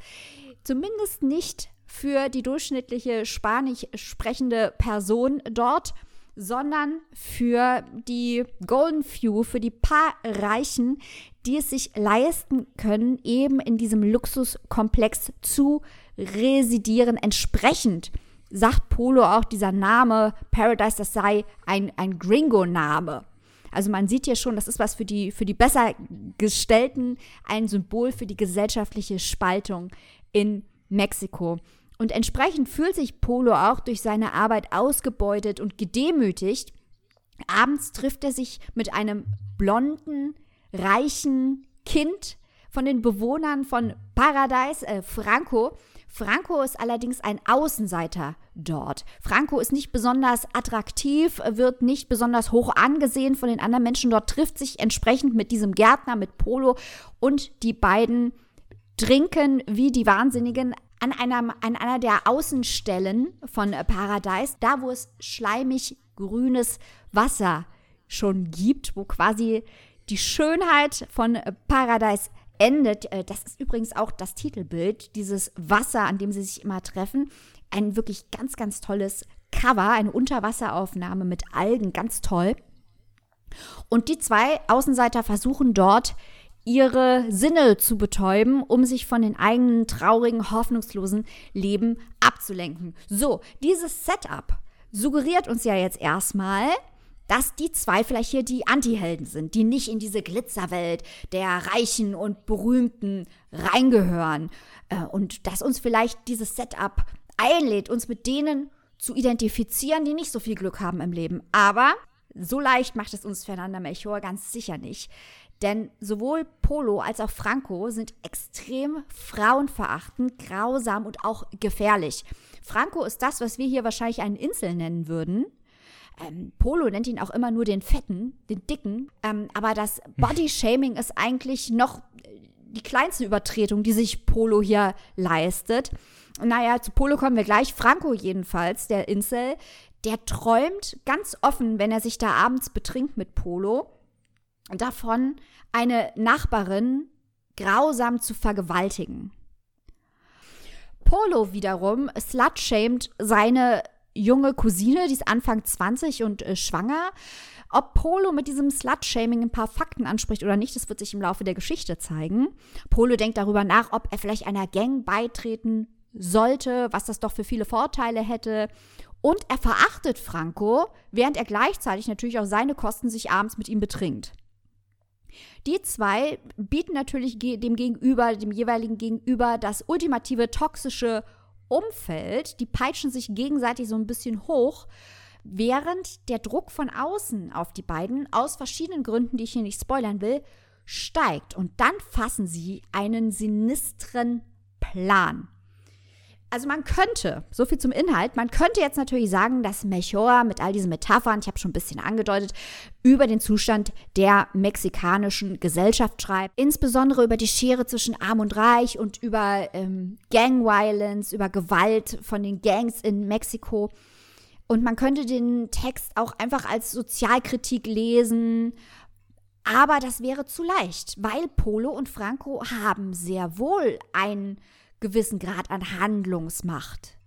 Zumindest nicht für die durchschnittliche spanisch sprechende Person dort, sondern für die Golden Few, für die paar Reichen, die es sich leisten können, eben in diesem Luxuskomplex zu residieren, entsprechend sagt Polo auch, dieser Name Paradise, das sei ein, ein Gringo-Name. Also man sieht hier schon, das ist was für die, für die Bessergestellten, ein Symbol für die gesellschaftliche Spaltung in Mexiko. Und entsprechend fühlt sich Polo auch durch seine Arbeit ausgebeutet und gedemütigt. Abends trifft er sich mit einem blonden, reichen Kind von den Bewohnern von Paradise, äh, Franco. Franco ist allerdings ein Außenseiter dort. Franco ist nicht besonders attraktiv, wird nicht besonders hoch angesehen von den anderen Menschen dort, trifft sich entsprechend mit diesem Gärtner, mit Polo und die beiden trinken wie die Wahnsinnigen an, einem, an einer der Außenstellen von Paradise, da wo es schleimig grünes Wasser schon gibt, wo quasi die Schönheit von Paradise endet. Äh, Das ist übrigens auch das Titelbild, dieses Wasser, an dem sie sich immer treffen. Ein wirklich ganz, ganz tolles Cover, eine Unterwasseraufnahme mit Algen, ganz toll. Und die zwei Außenseiter versuchen dort ihre Sinne zu betäuben, um sich von den eigenen traurigen, hoffnungslosen Leben abzulenken. So, dieses Setup suggeriert uns ja jetzt erstmal, dass die zwei vielleicht hier die Antihelden sind, die nicht in diese Glitzerwelt der Reichen und Berühmten reingehören. Äh, und dass uns vielleicht dieses Setup einlädt, uns mit denen zu identifizieren, die nicht so viel Glück haben im Leben. Aber so leicht macht es uns Fernanda Melchior ganz sicher nicht. Denn sowohl Polo als auch Franco sind extrem frauenverachtend, grausam und auch gefährlich. Franco ist das, was wir hier wahrscheinlich einen Insel nennen würden. Ähm, Polo nennt ihn auch immer nur den Fetten, den Dicken. Ähm, aber das Body-Shaming ist eigentlich noch die kleinste Übertretung, die sich Polo hier leistet. Naja, zu Polo kommen wir gleich. Franco jedenfalls, der Insel, der träumt ganz offen, wenn er sich da abends betrinkt mit Polo, davon, eine Nachbarin grausam zu vergewaltigen. Polo wiederum slutshamed seine junge Cousine, die ist Anfang 20 und äh, schwanger. Ob Polo mit diesem Slut-Shaming ein paar Fakten anspricht oder nicht, das wird sich im Laufe der Geschichte zeigen. Polo denkt darüber nach, ob er vielleicht einer Gang beitreten sollte, was das doch für viele Vorteile hätte. Und er verachtet Franco, während er gleichzeitig natürlich auch seine Kosten sich abends mit ihm betrinkt. Die zwei bieten natürlich dem Gegenüber, dem jeweiligen Gegenüber, das ultimative toxische Umfeld. Die peitschen sich gegenseitig so ein bisschen hoch, während der Druck von außen auf die beiden, aus verschiedenen Gründen, die ich hier nicht spoilern will, steigt. Und dann fassen sie einen sinistren Plan. Also man könnte, so viel zum Inhalt, man könnte jetzt natürlich sagen, dass Melchor mit all diesen Metaphern, ich habe schon ein bisschen angedeutet, über den Zustand der mexikanischen Gesellschaft schreibt. Insbesondere über die Schere zwischen Arm und Reich und über ähm, Gang-Violence, über Gewalt von den Gangs in Mexiko. Und man könnte den Text auch einfach als Sozialkritik lesen. Aber das wäre zu leicht, weil Polo und Franco haben sehr wohl ein gewissen Grad an Handlungsmacht.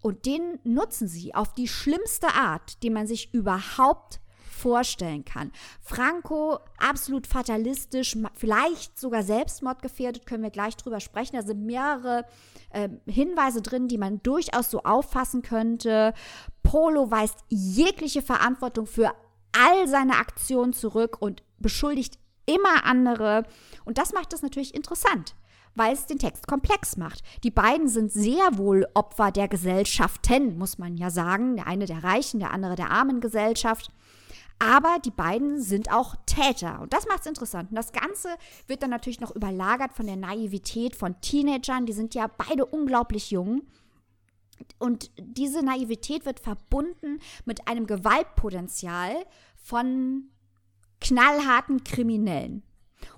Und den nutzen sie auf die schlimmste Art, die man sich überhaupt vorstellen kann. Franco, absolut fatalistisch, vielleicht sogar selbstmordgefährdet, können wir gleich drüber sprechen. Da sind mehrere äh, Hinweise drin, die man durchaus so auffassen könnte. Polo weist jegliche Verantwortung für all seine Aktionen zurück und beschuldigt immer andere. Und das macht es natürlich interessant weil es den Text komplex macht. Die beiden sind sehr wohl Opfer der Gesellschaften, muss man ja sagen. Der eine der reichen, der andere der armen Gesellschaft. Aber die beiden sind auch Täter. Und das macht es interessant. Und das Ganze wird dann natürlich noch überlagert von der Naivität von Teenagern. Die sind ja beide unglaublich jung. Und diese Naivität wird verbunden mit einem Gewaltpotenzial von knallharten Kriminellen.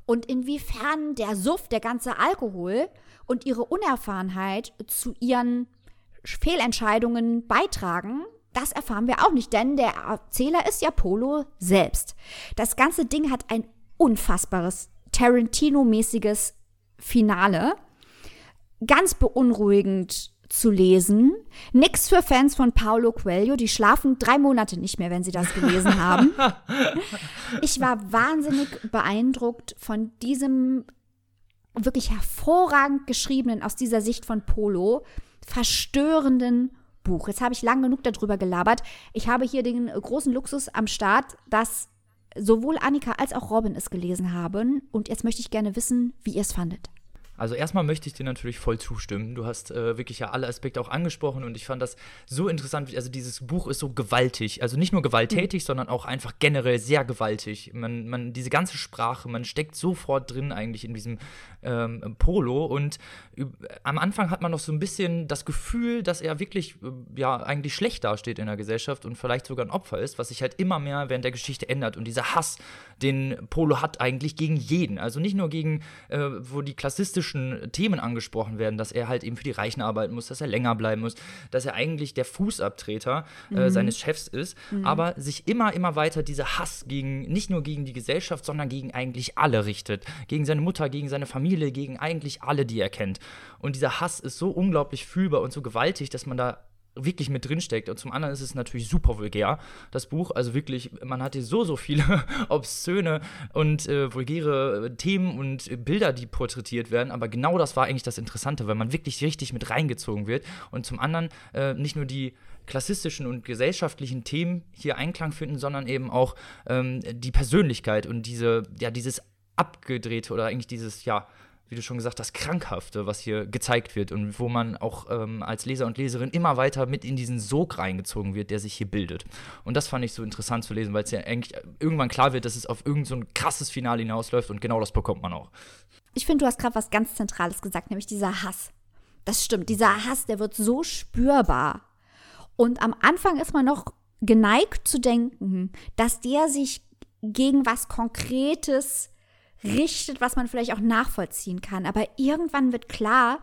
Und inwiefern der Suff, der ganze Alkohol und ihre Unerfahrenheit zu ihren Fehlentscheidungen beitragen, das erfahren wir auch nicht, denn der Erzähler ist ja Polo selbst. Das ganze Ding hat ein unfassbares Tarantino-mäßiges Finale. Ganz beunruhigend zu lesen. Nix für Fans von Paulo Coelho, die schlafen drei Monate nicht mehr, wenn sie das gelesen haben. Ich war wahnsinnig beeindruckt von diesem wirklich hervorragend geschriebenen, aus dieser Sicht von Polo, verstörenden Buch. Jetzt habe ich lang genug darüber gelabert. Ich habe hier den großen Luxus am Start, dass sowohl Annika als auch Robin es gelesen haben. Und jetzt möchte ich gerne wissen, wie ihr es fandet. Also erstmal möchte ich dir natürlich voll zustimmen. Du hast äh, wirklich ja alle Aspekte auch angesprochen und ich fand das so interessant. Also dieses Buch ist so gewaltig. Also nicht nur gewalttätig, mhm. sondern auch einfach generell sehr gewaltig. Man, man, diese ganze Sprache, man steckt sofort drin eigentlich in diesem ähm, Polo und äh, am Anfang hat man noch so ein bisschen das Gefühl, dass er wirklich äh, ja eigentlich schlecht dasteht in der Gesellschaft und vielleicht sogar ein Opfer ist, was sich halt immer mehr während der Geschichte ändert. Und dieser Hass, den Polo hat eigentlich gegen jeden. Also nicht nur gegen, äh, wo die klassistische politischen Themen angesprochen werden, dass er halt eben für die Reichen arbeiten muss, dass er länger bleiben muss, dass er eigentlich der Fußabtreter äh, mhm. seines Chefs ist, mhm. aber sich immer, immer weiter dieser Hass gegen, nicht nur gegen die Gesellschaft, sondern gegen eigentlich alle richtet. Gegen seine Mutter, gegen seine Familie, gegen eigentlich alle, die er kennt. Und dieser Hass ist so unglaublich fühlbar und so gewaltig, dass man da wirklich mit drinsteckt. Und zum anderen ist es natürlich super vulgär, das Buch. Also wirklich, man hat hier so, so viele obszöne und äh, vulgäre Themen und Bilder, die porträtiert werden. Aber genau das war eigentlich das Interessante, weil man wirklich richtig mit reingezogen wird. Und zum anderen äh, nicht nur die klassistischen und gesellschaftlichen Themen hier Einklang finden, sondern eben auch ähm, die Persönlichkeit und diese, ja, dieses abgedrehte oder eigentlich dieses, ja, wie du schon gesagt hast, Krankhafte, was hier gezeigt wird und wo man auch ähm, als Leser und Leserin immer weiter mit in diesen Sog reingezogen wird, der sich hier bildet. Und das fand ich so interessant zu lesen, weil es ja eigentlich irgendwann klar wird, dass es auf irgendein so krasses Finale hinausläuft und genau das bekommt man auch. Ich finde, du hast gerade was ganz Zentrales gesagt, nämlich dieser Hass. Das stimmt, dieser Hass, der wird so spürbar. Und am Anfang ist man noch geneigt zu denken, dass der sich gegen was Konkretes richtet, was man vielleicht auch nachvollziehen kann. Aber irgendwann wird klar,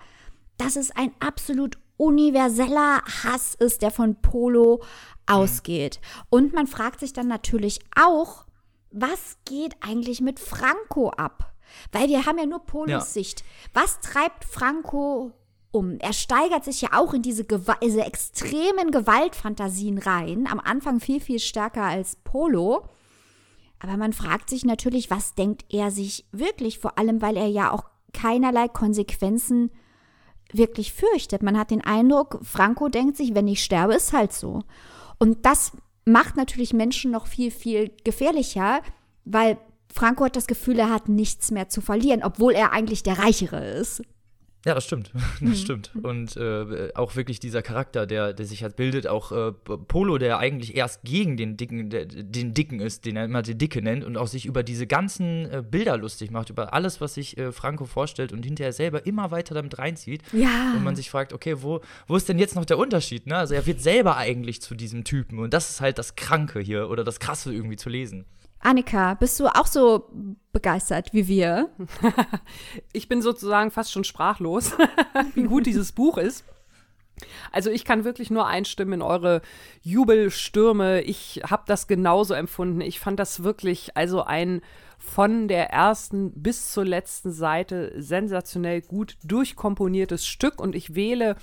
dass es ein absolut universeller Hass ist, der von Polo ausgeht. Und man fragt sich dann natürlich auch, was geht eigentlich mit Franco ab? Weil wir haben ja nur Polos ja. Sicht. Was treibt Franco um? Er steigert sich ja auch in diese, Gew diese extremen Gewaltfantasien rein. Am Anfang viel, viel stärker als Polo. Aber man fragt sich natürlich, was denkt er sich wirklich, vor allem weil er ja auch keinerlei Konsequenzen wirklich fürchtet. Man hat den Eindruck, Franco denkt sich, wenn ich sterbe, ist halt so. Und das macht natürlich Menschen noch viel, viel gefährlicher, weil Franco hat das Gefühl, er hat nichts mehr zu verlieren, obwohl er eigentlich der Reichere ist. Ja, das stimmt. Das mhm. stimmt. Und äh, auch wirklich dieser Charakter, der, der sich halt bildet, auch äh, Polo, der eigentlich erst gegen den Dicken, der, den Dicken ist, den er immer die Dicke nennt, und auch sich über diese ganzen äh, Bilder lustig macht, über alles, was sich äh, Franco vorstellt und hinterher selber immer weiter damit reinzieht. Ja. Und man sich fragt, okay, wo, wo ist denn jetzt noch der Unterschied? Ne? Also er wird selber eigentlich zu diesem Typen. Und das ist halt das Kranke hier oder das Krasse irgendwie zu lesen. Annika, bist du auch so begeistert wie wir? ich bin sozusagen fast schon sprachlos, wie gut dieses Buch ist. Also ich kann wirklich nur einstimmen in eure Jubelstürme. Ich habe das genauso empfunden. Ich fand das wirklich also ein von der ersten bis zur letzten Seite sensationell gut durchkomponiertes Stück und ich wähle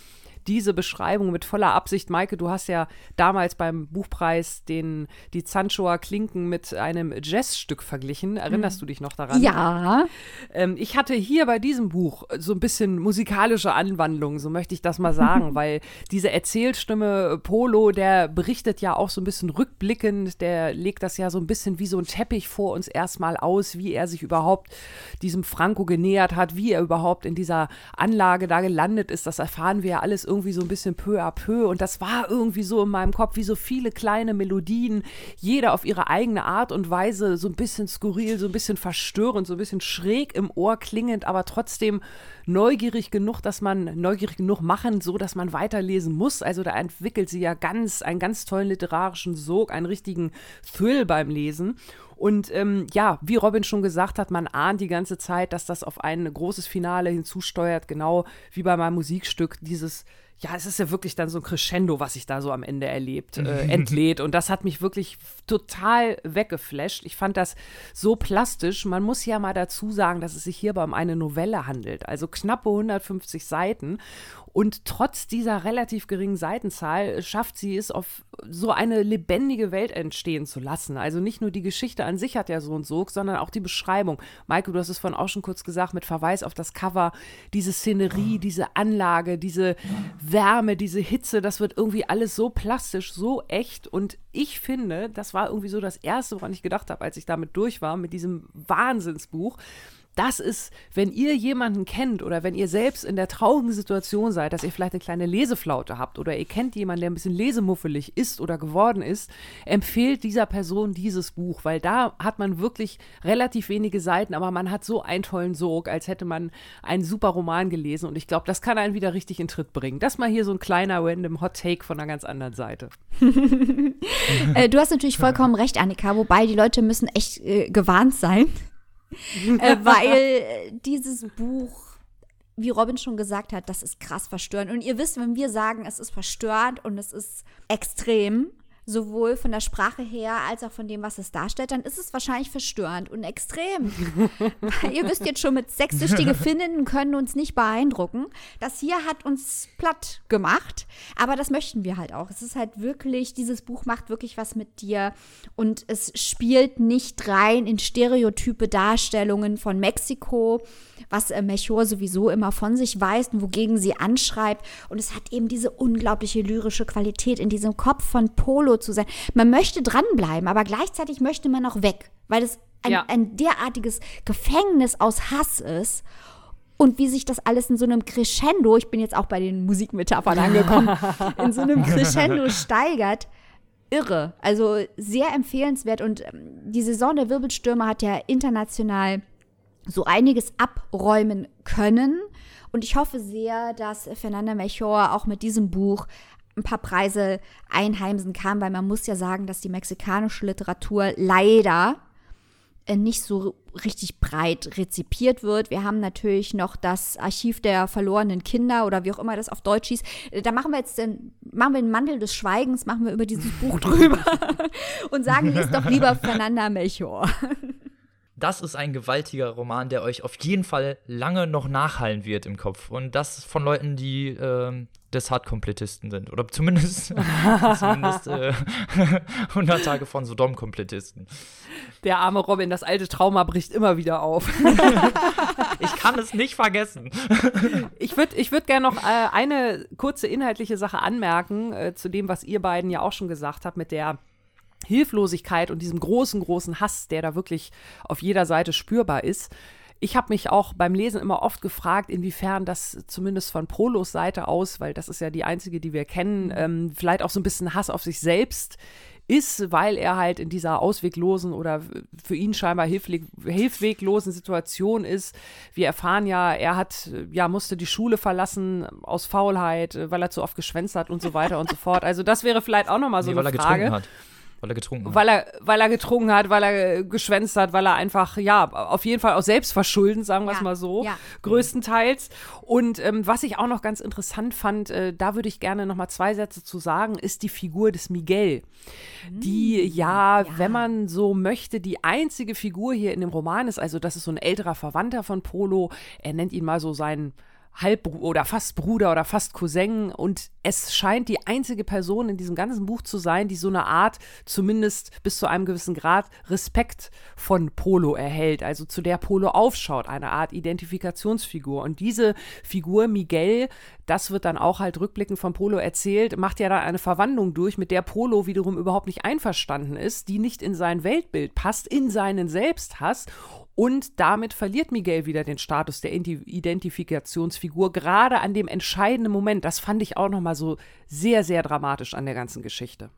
diese Beschreibung mit voller Absicht. Maike, du hast ja damals beim Buchpreis den, die Zanchoa Klinken mit einem Jazzstück verglichen. Erinnerst mhm. du dich noch daran? Ja. Ähm, ich hatte hier bei diesem Buch so ein bisschen musikalische Anwandlung, so möchte ich das mal sagen, weil diese Erzählstimme Polo, der berichtet ja auch so ein bisschen rückblickend, der legt das ja so ein bisschen wie so ein Teppich vor uns erstmal aus, wie er sich überhaupt diesem Franco genähert hat, wie er überhaupt in dieser Anlage da gelandet ist. Das erfahren wir ja alles irgendwie irgendwie so ein bisschen peu à peu und das war irgendwie so in meinem Kopf wie so viele kleine Melodien, jeder auf ihre eigene Art und Weise so ein bisschen skurril, so ein bisschen verstörend, so ein bisschen schräg im Ohr klingend, aber trotzdem neugierig genug, dass man neugierig genug machen, so dass man weiterlesen muss. Also da entwickelt sie ja ganz einen ganz tollen literarischen Sog, einen richtigen Thrill beim Lesen. Und ähm, ja, wie Robin schon gesagt hat, man ahnt die ganze Zeit, dass das auf ein großes Finale hinzusteuert, genau wie bei meinem Musikstück, dieses ja, es ist ja wirklich dann so ein Crescendo, was sich da so am Ende erlebt, äh, entlädt. Und das hat mich wirklich total weggeflasht. Ich fand das so plastisch. Man muss ja mal dazu sagen, dass es sich hierbei um eine Novelle handelt, also knappe 150 Seiten. Und trotz dieser relativ geringen Seitenzahl schafft sie es, auf so eine lebendige Welt entstehen zu lassen. Also nicht nur die Geschichte an sich hat ja so einen Sog, sondern auch die Beschreibung. Maike, du hast es vorhin auch schon kurz gesagt, mit Verweis auf das Cover, diese Szenerie, diese Anlage, diese Wärme, diese Hitze, das wird irgendwie alles so plastisch, so echt. Und ich finde, das war irgendwie so das Erste, woran ich gedacht habe, als ich damit durch war, mit diesem Wahnsinnsbuch das ist, wenn ihr jemanden kennt oder wenn ihr selbst in der traurigen Situation seid, dass ihr vielleicht eine kleine Leseflaute habt oder ihr kennt jemanden, der ein bisschen lesemuffelig ist oder geworden ist, empfehlt dieser Person dieses Buch, weil da hat man wirklich relativ wenige Seiten, aber man hat so einen tollen Sog, als hätte man einen super Roman gelesen und ich glaube, das kann einen wieder richtig in Tritt bringen. Das mal hier so ein kleiner random Hot Take von einer ganz anderen Seite. äh, du hast natürlich vollkommen recht, Annika, wobei die Leute müssen echt äh, gewarnt sein äh, weil dieses Buch, wie Robin schon gesagt hat, das ist krass verstörend. Und ihr wisst, wenn wir sagen, es ist verstörend und es ist extrem, sowohl von der Sprache her als auch von dem, was es darstellt, dann ist es wahrscheinlich verstörend und extrem. Ihr wisst jetzt schon, mit sexsüchtige Finninnen können uns nicht beeindrucken. Das hier hat uns platt gemacht, aber das möchten wir halt auch. Es ist halt wirklich, dieses Buch macht wirklich was mit dir und es spielt nicht rein in stereotype Darstellungen von Mexiko, was äh, Melchor sowieso immer von sich weist und wogegen sie anschreibt. Und es hat eben diese unglaubliche lyrische Qualität in diesem Kopf von Polo zu sein. Man möchte dranbleiben, aber gleichzeitig möchte man auch weg, weil es ein, Ja. ein derartiges Gefängnis aus Hass ist. Und wie sich das alles in so einem Crescendo, ich bin jetzt auch bei den Musikmetaphern angekommen, in so einem Crescendo steigert, irre. Also sehr empfehlenswert. Und ähm, die Saison der Wirbelstürme hat ja international so einiges abräumen können. Und ich hoffe sehr, dass Fernanda Melchor auch mit diesem Buch ein paar Preise einheimsen kann, weil man muss ja sagen, dass die mexikanische Literatur leider äh, nicht so richtig breit rezipiert wird. Wir haben natürlich noch das Archiv der verlorenen Kinder oder wie auch immer das auf Deutsch hieß. Äh, Da machen wir jetzt den, machen wir den Mantel des Schweigens, machen wir über dieses Buch drüber und sagen, lest doch lieber Fernanda Melchor. Das ist ein gewaltiger Roman, der euch auf jeden Fall lange noch nachhallen wird im Kopf. Und das von Leuten, die ähm, des Hard-Komplettisten sind. Oder zumindest, zumindest äh, 100 Tage von Sodom-Komplettisten. Der arme Robin, das alte Trauma bricht immer wieder auf. Ich kann es nicht vergessen. Ich würde ich würd gerne noch äh, eine kurze inhaltliche Sache anmerken äh, zu dem, was ihr beiden ja auch schon gesagt habt mit der Hilflosigkeit und diesem großen, großen Hass, der da wirklich auf jeder Seite spürbar ist. Ich habe mich auch beim Lesen immer oft gefragt, inwiefern das zumindest von Prolos Seite aus, weil das ist ja die einzige, die wir kennen, ähm, vielleicht auch so ein bisschen Hass auf sich selbst ist, weil er halt in dieser ausweglosen oder für ihn scheinbar hilfleg- hilfweglosen Situation ist. Wir erfahren ja, er hat, ja, musste die Schule verlassen aus Faulheit, weil er zu oft geschwänzt hat und so weiter und so fort. Also das wäre vielleicht auch nochmal so Nee, weil eine er Frage. getrunken hat. Weil er getrunken hat. Weil er, weil er getrunken hat, weil er geschwänzt hat, weil er einfach, ja, auf jeden Fall auch selbstverschuldend, sagen wir es Ja, mal so, ja. größtenteils. Und ähm, was ich auch noch ganz interessant fand, äh, da würde ich gerne noch mal zwei Sätze zu sagen, ist die Figur des Miguel, die ja, wenn man so möchte, die einzige Figur hier in dem Roman ist. Also das ist so ein älterer Verwandter von Polo. Er nennt ihn mal so seinen Halb- oder fast Bruder oder fast Cousin und es scheint die einzige Person in diesem ganzen Buch zu sein, die so eine Art, zumindest bis zu einem gewissen Grad, Respekt von Polo erhält, also zu der Polo aufschaut, eine Art Identifikationsfigur. Und diese Figur Miguel, das wird dann auch halt rückblickend von Polo erzählt, macht ja dann eine Verwandlung durch, mit der Polo wiederum überhaupt nicht einverstanden ist, die nicht in sein Weltbild passt, in seinen Selbsthass und damit verliert Miguel wieder den Status der Identi- Identifikationsfigur, gerade an dem entscheidenden Moment. Das fand ich auch nochmal so sehr, sehr dramatisch an der ganzen Geschichte.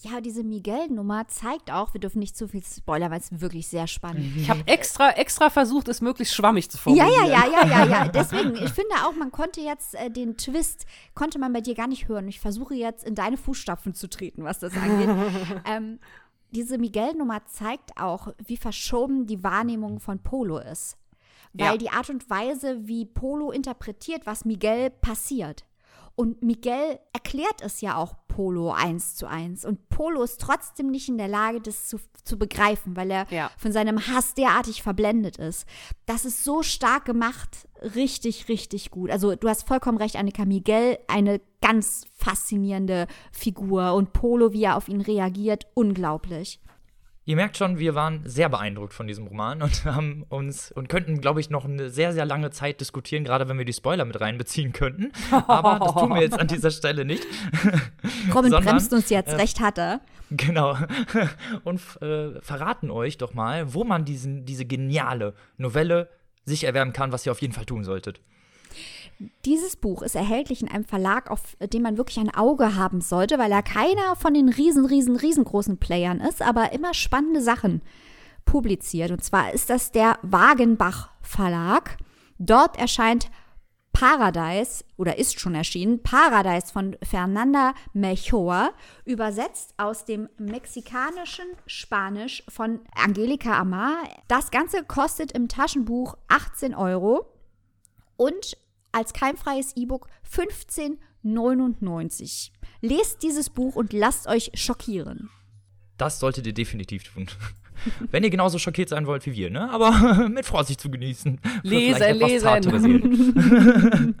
Ja, diese Miguel-Nummer zeigt auch, wir dürfen nicht zu viel spoilern, weil es wirklich sehr spannend Ich habe extra, extra versucht, es möglichst schwammig zu Ja, formulieren. ja, ja, ja, ja, ja. Deswegen, ich finde auch, man konnte jetzt äh, den Twist, konnte man bei dir gar nicht hören. Ich versuche jetzt in deine Fußstapfen zu treten, was das angeht. ähm, diese Miguel-Nummer zeigt auch, wie verschoben die Wahrnehmung von Polo ist. Weil Ja. die Art und Weise, wie Polo interpretiert, was Miguel passiert. Und Miguel erklärt es ja auch Polo eins zu eins. Und Polo ist trotzdem nicht in der Lage, das zu, zu begreifen, weil er Ja. von seinem Hass derartig verblendet ist. Das ist so stark gemacht, richtig, richtig gut. Also du hast vollkommen recht, Annika Miguel, eine ganz faszinierende Figur und Polo, wie er auf ihn reagiert, unglaublich. Ihr merkt schon, wir waren sehr beeindruckt von diesem Roman und haben uns und könnten, glaube ich, noch eine sehr, sehr lange Zeit diskutieren, gerade wenn wir die Spoiler mit reinbeziehen könnten. Aber das tun wir jetzt an dieser Stelle nicht. Robin Sondern, bremst uns jetzt, äh, recht hat er. Genau. Und äh, verraten euch doch mal, wo man diesen, diese geniale Novelle sich erwerben kann, was ihr auf jeden Fall tun solltet. Dieses Buch ist erhältlich in einem Verlag, auf den man wirklich ein Auge haben sollte, weil er keiner von den riesen, riesen, riesengroßen Playern ist, aber immer spannende Sachen publiziert. Und zwar ist das der Wagenbach Verlag. Dort erscheint Paradise oder ist schon erschienen, Paradise von Fernanda Melchor, übersetzt aus dem mexikanischen Spanisch von Angelika Amar. Das Ganze kostet im Taschenbuch 18 Euro und als keimfreies E-Book 1999. Lest dieses Buch und lasst euch schockieren. Das solltet ihr definitiv tun. Wenn ihr genauso schockiert sein wollt wie wir, ne? Aber mit Vorsicht zu genießen. Lesen, lesen.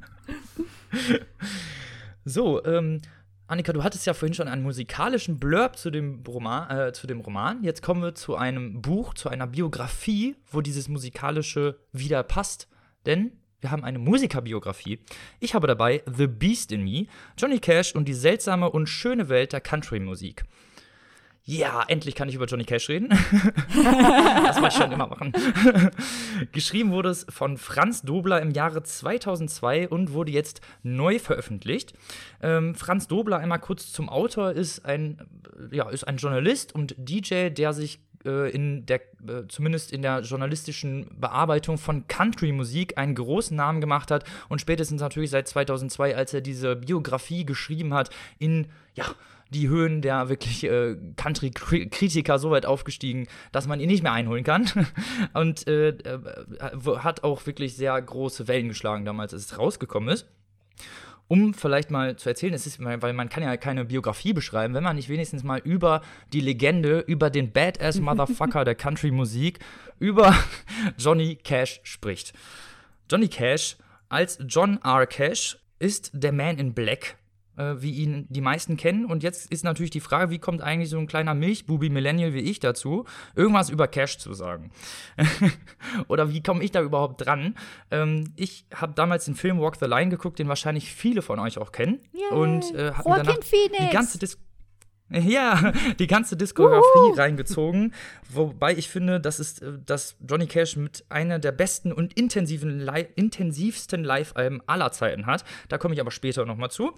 so, ähm, Annika, du hattest ja vorhin schon einen musikalischen Blurb zu dem, Roman, äh, zu dem Roman. Jetzt kommen wir zu einem Buch, zu einer Biografie, wo dieses musikalische wieder passt. Denn wir haben eine Musikerbiografie. Ich habe dabei The Beast in Me, Johnny Cash und die seltsame und schöne Welt der Country-Musik ja, endlich kann ich über Johnny Cash reden. das wollte ich schon immer machen. Geschrieben wurde es von Franz Dobler im Jahre 2002 und wurde jetzt neu veröffentlicht. Ähm, Franz Dobler, einmal kurz zum Autor, ist ein, ja, ist ein Journalist und DJ, der sich äh, in der, äh, zumindest in der journalistischen Bearbeitung von Country-Musik einen großen Namen gemacht hat und spätestens natürlich seit 2002, als er diese Biografie geschrieben hat, in, ja, die Höhen der wirklich äh, Country-Kritiker so weit aufgestiegen, dass man ihn nicht mehr einholen kann. Und äh, äh, hat auch wirklich sehr große Wellen geschlagen damals, als es rausgekommen ist. Um vielleicht mal zu erzählen, es ist, weil man kann ja keine Biografie beschreiben, wenn man nicht wenigstens mal über die Legende, über den Badass Motherfucker der Country-Musik, über Johnny Cash spricht. Johnny Cash als John R. Cash ist der Man in Black äh, wie ihn die meisten kennen. Und jetzt ist natürlich die Frage, wie kommt eigentlich so ein kleiner Milchbubi Millennial wie ich dazu, irgendwas über Cash zu sagen? Oder wie komme ich da überhaupt dran? Ähm, ich habe damals den Film Walk the Line geguckt, den wahrscheinlich viele von euch auch kennen. Yay. Und äh, habe danach die ganze Diskussion ja, die ganze Diskografie reingezogen. Wobei ich finde, das ist, äh, dass Johnny Cash mit einer der besten und intensiven intensivsten Live-Alben aller Zeiten hat. Da komme ich aber später nochmal zu.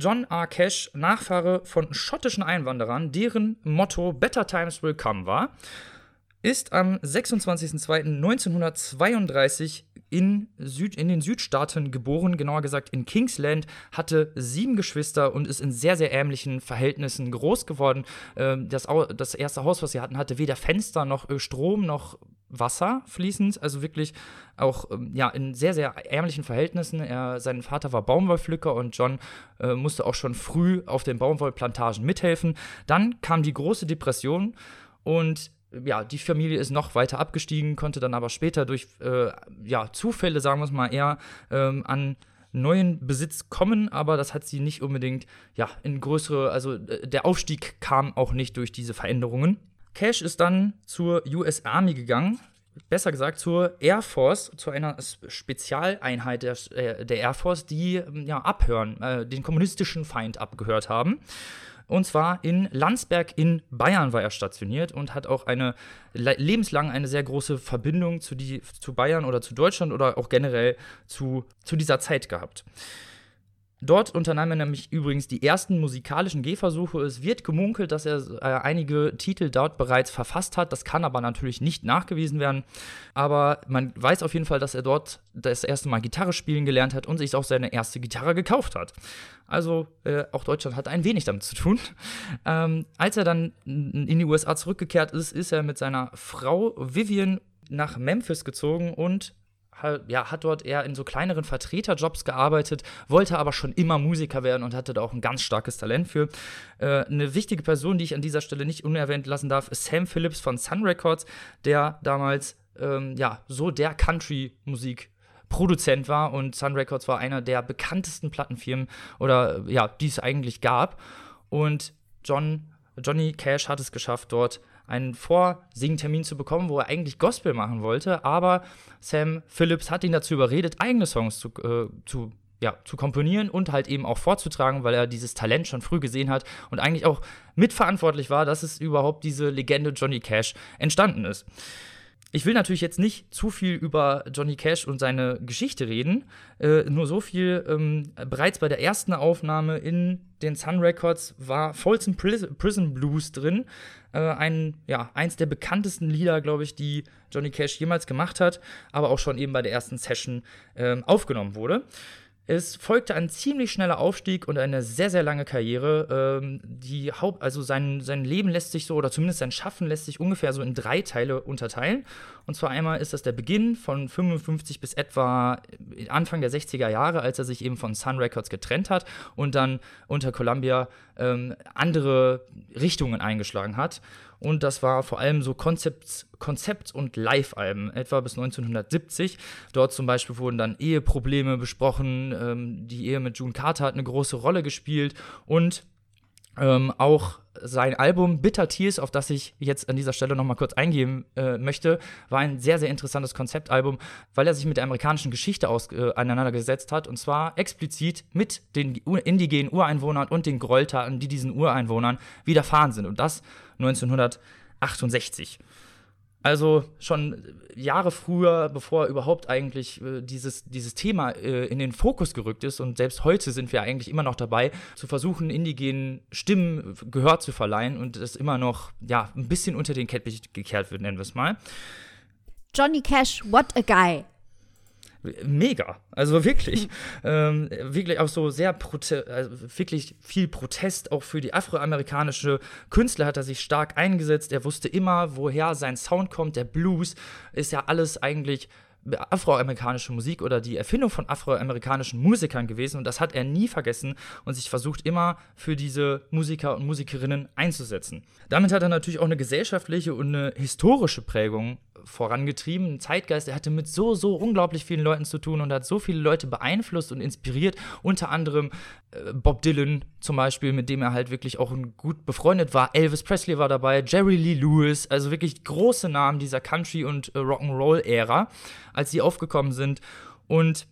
John R. Cash, Nachfahre von schottischen Einwanderern, deren Motto Better Times Will Come war, ist am 26.02.1932 in, in den Südstaaten geboren, genauer gesagt in Kingsland, hatte sieben Geschwister und ist in sehr, sehr ärmlichen Verhältnissen groß geworden. Das, das erste Haus, was sie hatten, hatte weder Fenster noch äh, Strom noch Wasser fließend, also wirklich auch ähm, ja, in sehr, sehr ärmlichen Verhältnissen. Er, sein Vater war Baumwollpflücker und John äh, musste auch schon früh auf den Baumwollplantagen mithelfen. Dann kam die große Depression und ja, die Familie ist noch weiter abgestiegen, konnte dann aber später durch äh, ja, Zufälle, sagen wir es mal, eher ähm, an neuen Besitz kommen, aber das hat sie nicht unbedingt ja, in größere, also äh, der Aufstieg kam auch nicht durch diese Veränderungen. Cash ist dann zur US Army gegangen, besser gesagt zur Air Force, zu einer Spezialeinheit der, äh, der Air Force, die ähm, ja, abhören, äh, den kommunistischen Feind abgehört haben. Und zwar in Landsberg in Bayern war er stationiert und hat auch eine lebenslang eine sehr große Verbindung zu, die, zu Bayern oder zu Deutschland oder auch generell zu, zu dieser Zeit gehabt. Dort unternahm er nämlich übrigens die ersten musikalischen Gehversuche. Es wird gemunkelt, dass er äh, einige Titel dort bereits verfasst hat. Das kann aber natürlich nicht nachgewiesen werden. Aber man weiß auf jeden Fall, dass er dort das erste Mal Gitarre spielen gelernt hat und sich auch seine erste Gitarre gekauft hat. Also äh, auch Deutschland hat ein wenig damit zu tun. Ähm, als er dann in die USA zurückgekehrt ist, ist er mit seiner Frau Vivian nach Memphis gezogen und ja, hat dort eher in so kleineren Vertreterjobs gearbeitet, wollte aber schon immer Musiker werden und hatte da auch ein ganz starkes Talent für. Äh, eine wichtige Person, die ich an dieser Stelle nicht unerwähnt lassen darf, ist Sam Phillips von Sun Records, der damals ähm, ja so der Country-Musik Produzent war und Sun Records war einer der bekanntesten Plattenfirmen oder ja, die es eigentlich gab. Und John, Johnny Cash hat es geschafft, dort einen Vorsingtermin zu bekommen, wo er eigentlich Gospel machen wollte, aber Sam Phillips hat ihn dazu überredet, eigene Songs zu, äh, zu ja, zu komponieren und halt eben auch vorzutragen, weil er dieses Talent schon früh gesehen hat und eigentlich auch mitverantwortlich war, dass es überhaupt diese Legende Johnny Cash entstanden ist. Ich will natürlich jetzt nicht zu viel über Johnny Cash und seine Geschichte reden. Äh, nur so viel. Ähm, bereits bei der ersten Aufnahme in den Sun Records war Folsom Prison Blues drin. Äh, ein, ja, eins der bekanntesten Lieder, glaube ich, die Johnny Cash jemals gemacht hat, aber auch schon eben bei der ersten Session äh, aufgenommen wurde. Es folgte ein ziemlich schneller Aufstieg und eine sehr, sehr lange Karriere. Ähm, die Haupt, also sein, sein Leben lässt sich so, oder zumindest sein Schaffen lässt sich ungefähr so in drei Teile unterteilen. Und zwar einmal ist das der Beginn von 55 bis etwa Anfang der 60er Jahre, als er sich eben von Sun Records getrennt hat und dann unter Columbia ähm, andere Richtungen eingeschlagen hat. Und das war vor allem so Konzept, Konzept- und Live-Alben, etwa bis 1970. Dort zum Beispiel wurden dann Eheprobleme besprochen. Ähm, die Ehe mit June Carter hat eine große Rolle gespielt. Und ähm, auch sein Album Bitter Tears, auf das ich jetzt an dieser Stelle nochmal kurz eingehen äh, möchte, war ein sehr, sehr interessantes Konzeptalbum, weil er sich mit der amerikanischen Geschichte äh, auseinandergesetzt hat und zwar explizit mit den indigenen Ureinwohnern und den Gräueltaten, die diesen Ureinwohnern widerfahren sind. Und das 1968. Also schon Jahre früher, bevor überhaupt eigentlich äh, dieses, dieses Thema äh, in den Fokus gerückt ist. Und selbst heute sind wir eigentlich immer noch dabei, zu versuchen, indigenen Stimmen Gehör zu verleihen und es immer noch ja, ein bisschen unter den Kettich gekehrt wird, nennen wir es mal. Johnny Cash, what a guy mega. Also wirklich. ähm, wirklich auch so sehr, also wirklich viel Protest auch für die afroamerikanische Künstler hat er sich stark eingesetzt. Er wusste immer, woher sein Sound kommt. Der Blues ist ja alles eigentlich afroamerikanische Musik oder die Erfindung von afroamerikanischen Musikern gewesen und das hat er nie vergessen und sich versucht immer für diese Musiker und Musikerinnen einzusetzen. Damit hat er natürlich auch eine gesellschaftliche und eine historische Prägung vorangetrieben, ein Zeitgeist. Er hatte mit so, so unglaublich vielen Leuten zu tun und hat so viele Leute beeinflusst und inspiriert. Unter anderem äh, Bob Dylan zum Beispiel, mit dem er halt wirklich auch gut befreundet war. Elvis Presley war dabei, Jerry Lee Lewis, also wirklich große Namen dieser Country- und äh, Rock'n'Roll-Ära, als sie aufgekommen sind. Und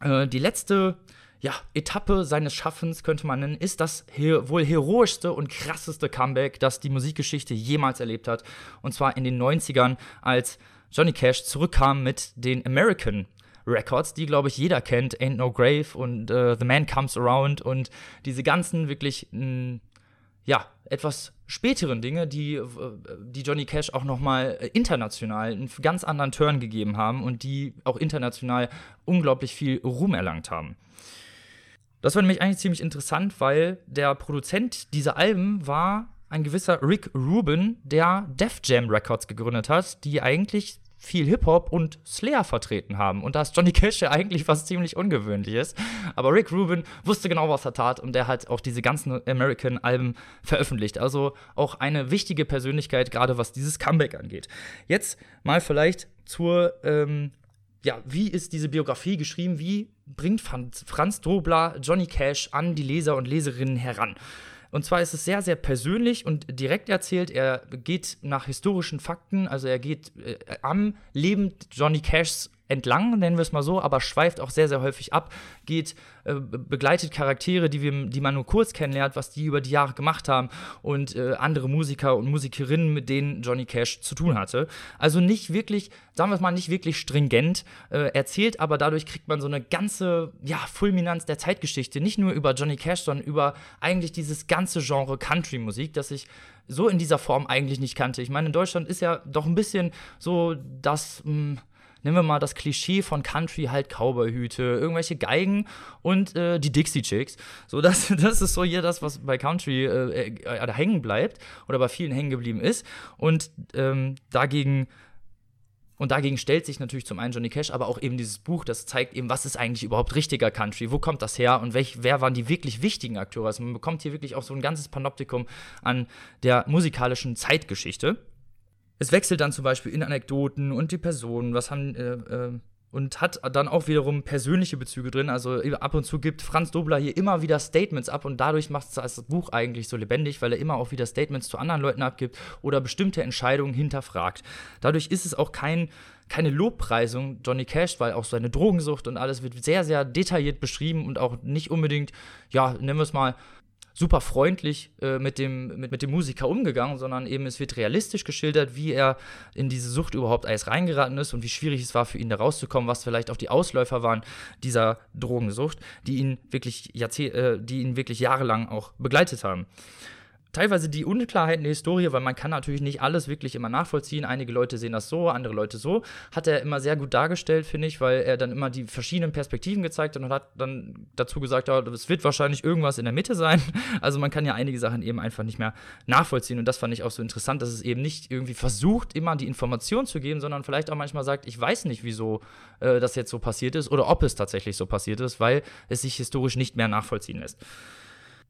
äh, die letzte ja, Etappe seines Schaffens, könnte man nennen, ist das her wohl heroischste und krasseste Comeback, das die Musikgeschichte jemals erlebt hat. Und zwar in den 90ern, als Johnny Cash zurückkam mit den American Records, die, glaube ich, jeder kennt. Ain't No Grave und uh, The Man Comes Around und diese ganzen wirklich, mh, ja, etwas späteren Dinge, die, die Johnny Cash auch noch mal international einen ganz anderen Turn gegeben haben und die auch international unglaublich viel Ruhm erlangt haben. Das war nämlich eigentlich ziemlich interessant, weil der Produzent dieser Alben war ein gewisser Rick Rubin, der Def Jam Records gegründet hat, die eigentlich viel Hip-Hop und Slayer vertreten haben. Und da ist Johnny Cash ja eigentlich was ziemlich Ungewöhnliches. Aber Rick Rubin wusste genau, was er tat und der hat auch diese ganzen American-Alben veröffentlicht. Also auch eine wichtige Persönlichkeit, gerade was dieses Comeback angeht. Jetzt mal vielleicht zur ähm, ja, wie ist diese Biografie geschrieben? Wie bringt Franz, Dobler Johnny Cash an die Leser und Leserinnen heran? Und zwar ist es sehr, sehr persönlich und direkt erzählt. Er geht nach historischen Fakten, also er geht äh, am Leben Johnny Cashs entlang, nennen wir es mal so, aber schweift auch sehr, sehr häufig ab, geht, äh, begleitet Charaktere, die, wir, die man nur kurz kennenlernt, was die über die Jahre gemacht haben und äh, andere Musiker und Musikerinnen, mit denen Johnny Cash zu tun hatte. Also nicht wirklich, sagen wir es mal, nicht wirklich stringent äh, erzählt, aber dadurch kriegt man so eine ganze, ja, Fulminanz der Zeitgeschichte, nicht nur über Johnny Cash, sondern über eigentlich dieses ganze Genre Country-Musik, das ich so in dieser Form eigentlich nicht kannte. Ich meine, in Deutschland ist ja doch ein bisschen so das, mh, hm, nehmen wir mal das Klischee von Country, halt Cowboyhüte, irgendwelche Geigen und äh, die Dixie Chicks. So, das, das ist so hier das, was bei Country äh, äh, hängen bleibt oder bei vielen hängen geblieben ist. Und ähm, dagegen und dagegen stellt sich natürlich zum einen Johnny Cash, aber auch eben dieses Buch, das zeigt eben, was ist eigentlich überhaupt richtiger Country, wo kommt das her und welch, wer waren die wirklich wichtigen Akteure. Also man bekommt hier wirklich auch so ein ganzes Panoptikum an der musikalischen Zeitgeschichte es wechselt dann zum Beispiel in Anekdoten und die Personen, was haben, äh, äh, und hat dann auch wiederum persönliche Bezüge drin. Also ab und zu gibt Franz Dobler hier immer wieder Statements ab und dadurch macht es das Buch eigentlich so lebendig, weil er immer auch wieder Statements zu anderen Leuten abgibt oder bestimmte Entscheidungen hinterfragt. Dadurch ist es auch kein keine Lobpreisung Johnny Cash, weil auch seine Drogensucht und alles wird sehr, sehr detailliert beschrieben und auch nicht unbedingt, ja, nennen wir es mal, super freundlich äh, mit, dem, mit, mit dem Musiker umgegangen, sondern eben es wird realistisch geschildert, wie er in diese Sucht überhaupt alles reingeraten ist und wie schwierig es war für ihn da rauszukommen, was vielleicht auch die Ausläufer waren dieser Drogensucht, die ihn wirklich, Jahrzeh äh, die ihn wirklich jahrelang auch begleitet haben. Teilweise die Unklarheiten der Historie, weil man kann natürlich nicht alles wirklich immer nachvollziehen. Einige Leute sehen das so, andere Leute so. Hat er immer sehr gut dargestellt, finde ich, weil er dann immer die verschiedenen Perspektiven gezeigt hat und hat dann dazu gesagt, ja, es wird wahrscheinlich irgendwas in der Mitte sein. Also man kann ja einige Sachen eben einfach nicht mehr nachvollziehen. Und das fand ich auch so interessant, dass es eben nicht irgendwie versucht, immer die Information zu geben, sondern vielleicht auch manchmal sagt, ich weiß nicht, wieso äh, das jetzt so passiert ist oder ob es tatsächlich so passiert ist, weil es sich historisch nicht mehr nachvollziehen lässt.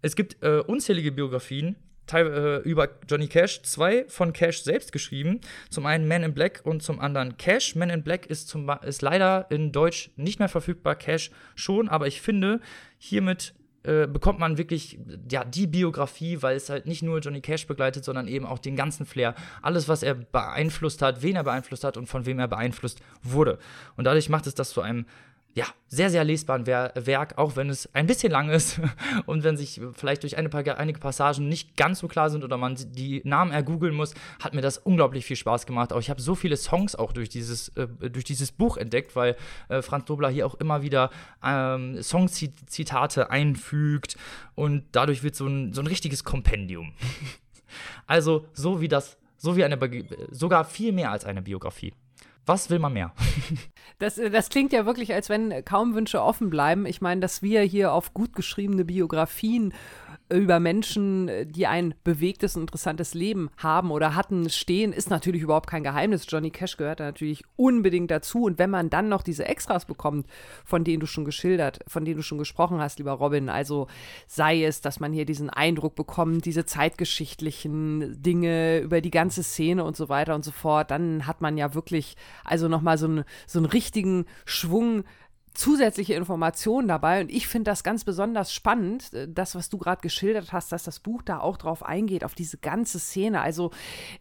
Es gibt äh, unzählige Biografien äh, über Johnny Cash, zwei von Cash selbst geschrieben. Zum einen Man in Black und zum anderen Cash. Man in Black ist, zum, ist leider in Deutsch nicht mehr verfügbar, Cash schon, aber ich finde, hiermit äh, bekommt man wirklich ja, die Biografie, weil es halt nicht nur Johnny Cash begleitet, sondern eben auch den ganzen Flair. Alles, was er beeinflusst hat, wen er beeinflusst hat und von wem er beeinflusst wurde. Und dadurch macht es das zu einem ja, sehr, sehr lesbaren Werk, auch wenn es ein bisschen lang ist und wenn sich vielleicht durch eine, einige Passagen nicht ganz so klar sind oder man die Namen ergoogeln muss, hat mir das unglaublich viel Spaß gemacht. Auch ich habe so viele Songs auch durch dieses, äh, durch dieses Buch entdeckt, weil äh, Franz Dobler hier auch immer wieder ähm, Songzitate einfügt und dadurch wird so ein, so ein richtiges Kompendium. also so wie das, so wie eine, sogar viel mehr als eine Biografie. Was will man mehr? Das, das klingt ja wirklich, als wenn kaum Wünsche offen bleiben. Ich meine, dass wir hier auf gut geschriebene Biografien über Menschen, die ein bewegtes und interessantes Leben haben oder hatten, stehen, ist natürlich überhaupt kein Geheimnis. Johnny Cash gehört da natürlich unbedingt dazu. Und wenn man dann noch diese Extras bekommt, von denen du schon geschildert, von denen du schon gesprochen hast, lieber Robin, also sei es, dass man hier diesen Eindruck bekommt, diese zeitgeschichtlichen Dinge über die ganze Szene und so weiter und so fort, dann hat man ja wirklich also nochmal so, ein, so einen richtigen Schwung zusätzliche Informationen dabei. Und ich finde das ganz besonders spannend, äh, das, was du gerade geschildert hast, dass das Buch da auch drauf eingeht, auf diese ganze Szene. Also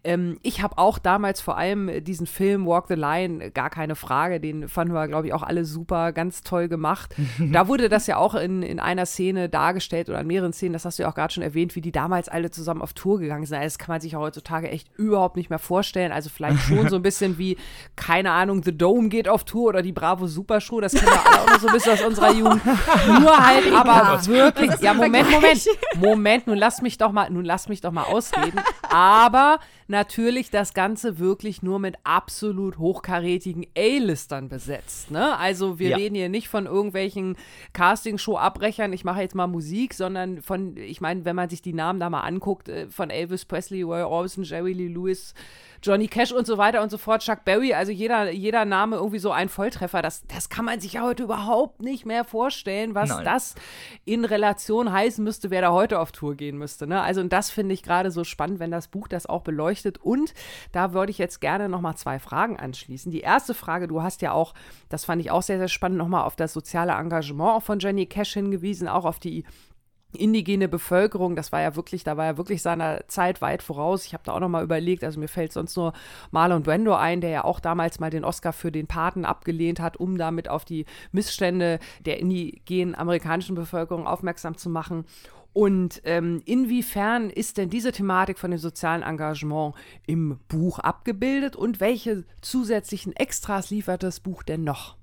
ähm, ich habe auch damals vor allem diesen Film Walk the Line, gar keine Frage, den fanden wir, glaube ich, auch alle super, ganz toll gemacht. da wurde das ja auch in, in einer Szene dargestellt oder in mehreren Szenen, das hast du ja auch gerade schon erwähnt, wie die damals alle zusammen auf Tour gegangen sind. Das kann man sich ja heutzutage echt überhaupt nicht mehr vorstellen. Also vielleicht schon so ein bisschen wie, keine Ahnung, The Dome geht auf Tour oder die Bravo Super Show, das kennen wir alle so ein bisschen aus unserer Jugend. Nur halt aber wirklich. Ja, Moment, Moment. Moment, nun lass mich doch mal, nun lass mich doch mal ausreden. Aber natürlich das Ganze wirklich nur mit absolut hochkarätigen A-Listern besetzt. Ne? Also wir ja. reden hier nicht von irgendwelchen Castingshow-Abbrechern, ich mache jetzt mal Musik, sondern von, ich meine, wenn man sich die Namen da mal anguckt, äh, von Elvis Presley, Roy Orbison, Jerry Lee Lewis, Johnny Cash und so weiter und so fort, Chuck Berry, also jeder, jeder Name irgendwie so ein Volltreffer. Das, das kann man sich ja heute überhaupt nicht mehr vorstellen, was Nein. das in Relation heißen müsste, wer da heute auf Tour gehen müsste. Ne? Also, und das finde ich gerade so spannend, wenn das Buch das auch beleuchtet. Und da würde ich jetzt gerne nochmal zwei Fragen anschließen. Die erste Frage, du hast ja auch, das fand ich auch sehr, sehr spannend, nochmal auf das soziale Engagement von Jenny Cash hingewiesen, auch auf die indigene Bevölkerung, das war ja wirklich, da war er wirklich seiner Zeit weit voraus. Ich habe da auch noch mal überlegt, also mir fällt sonst nur Marlon Brando ein, der ja auch damals mal den Oscar für den Paten abgelehnt hat, um damit auf die Missstände der indigenen amerikanischen Bevölkerung aufmerksam zu machen. Und ähm, inwiefern ist denn diese Thematik von dem sozialen Engagement im Buch abgebildet und welche zusätzlichen Extras liefert das Buch denn noch?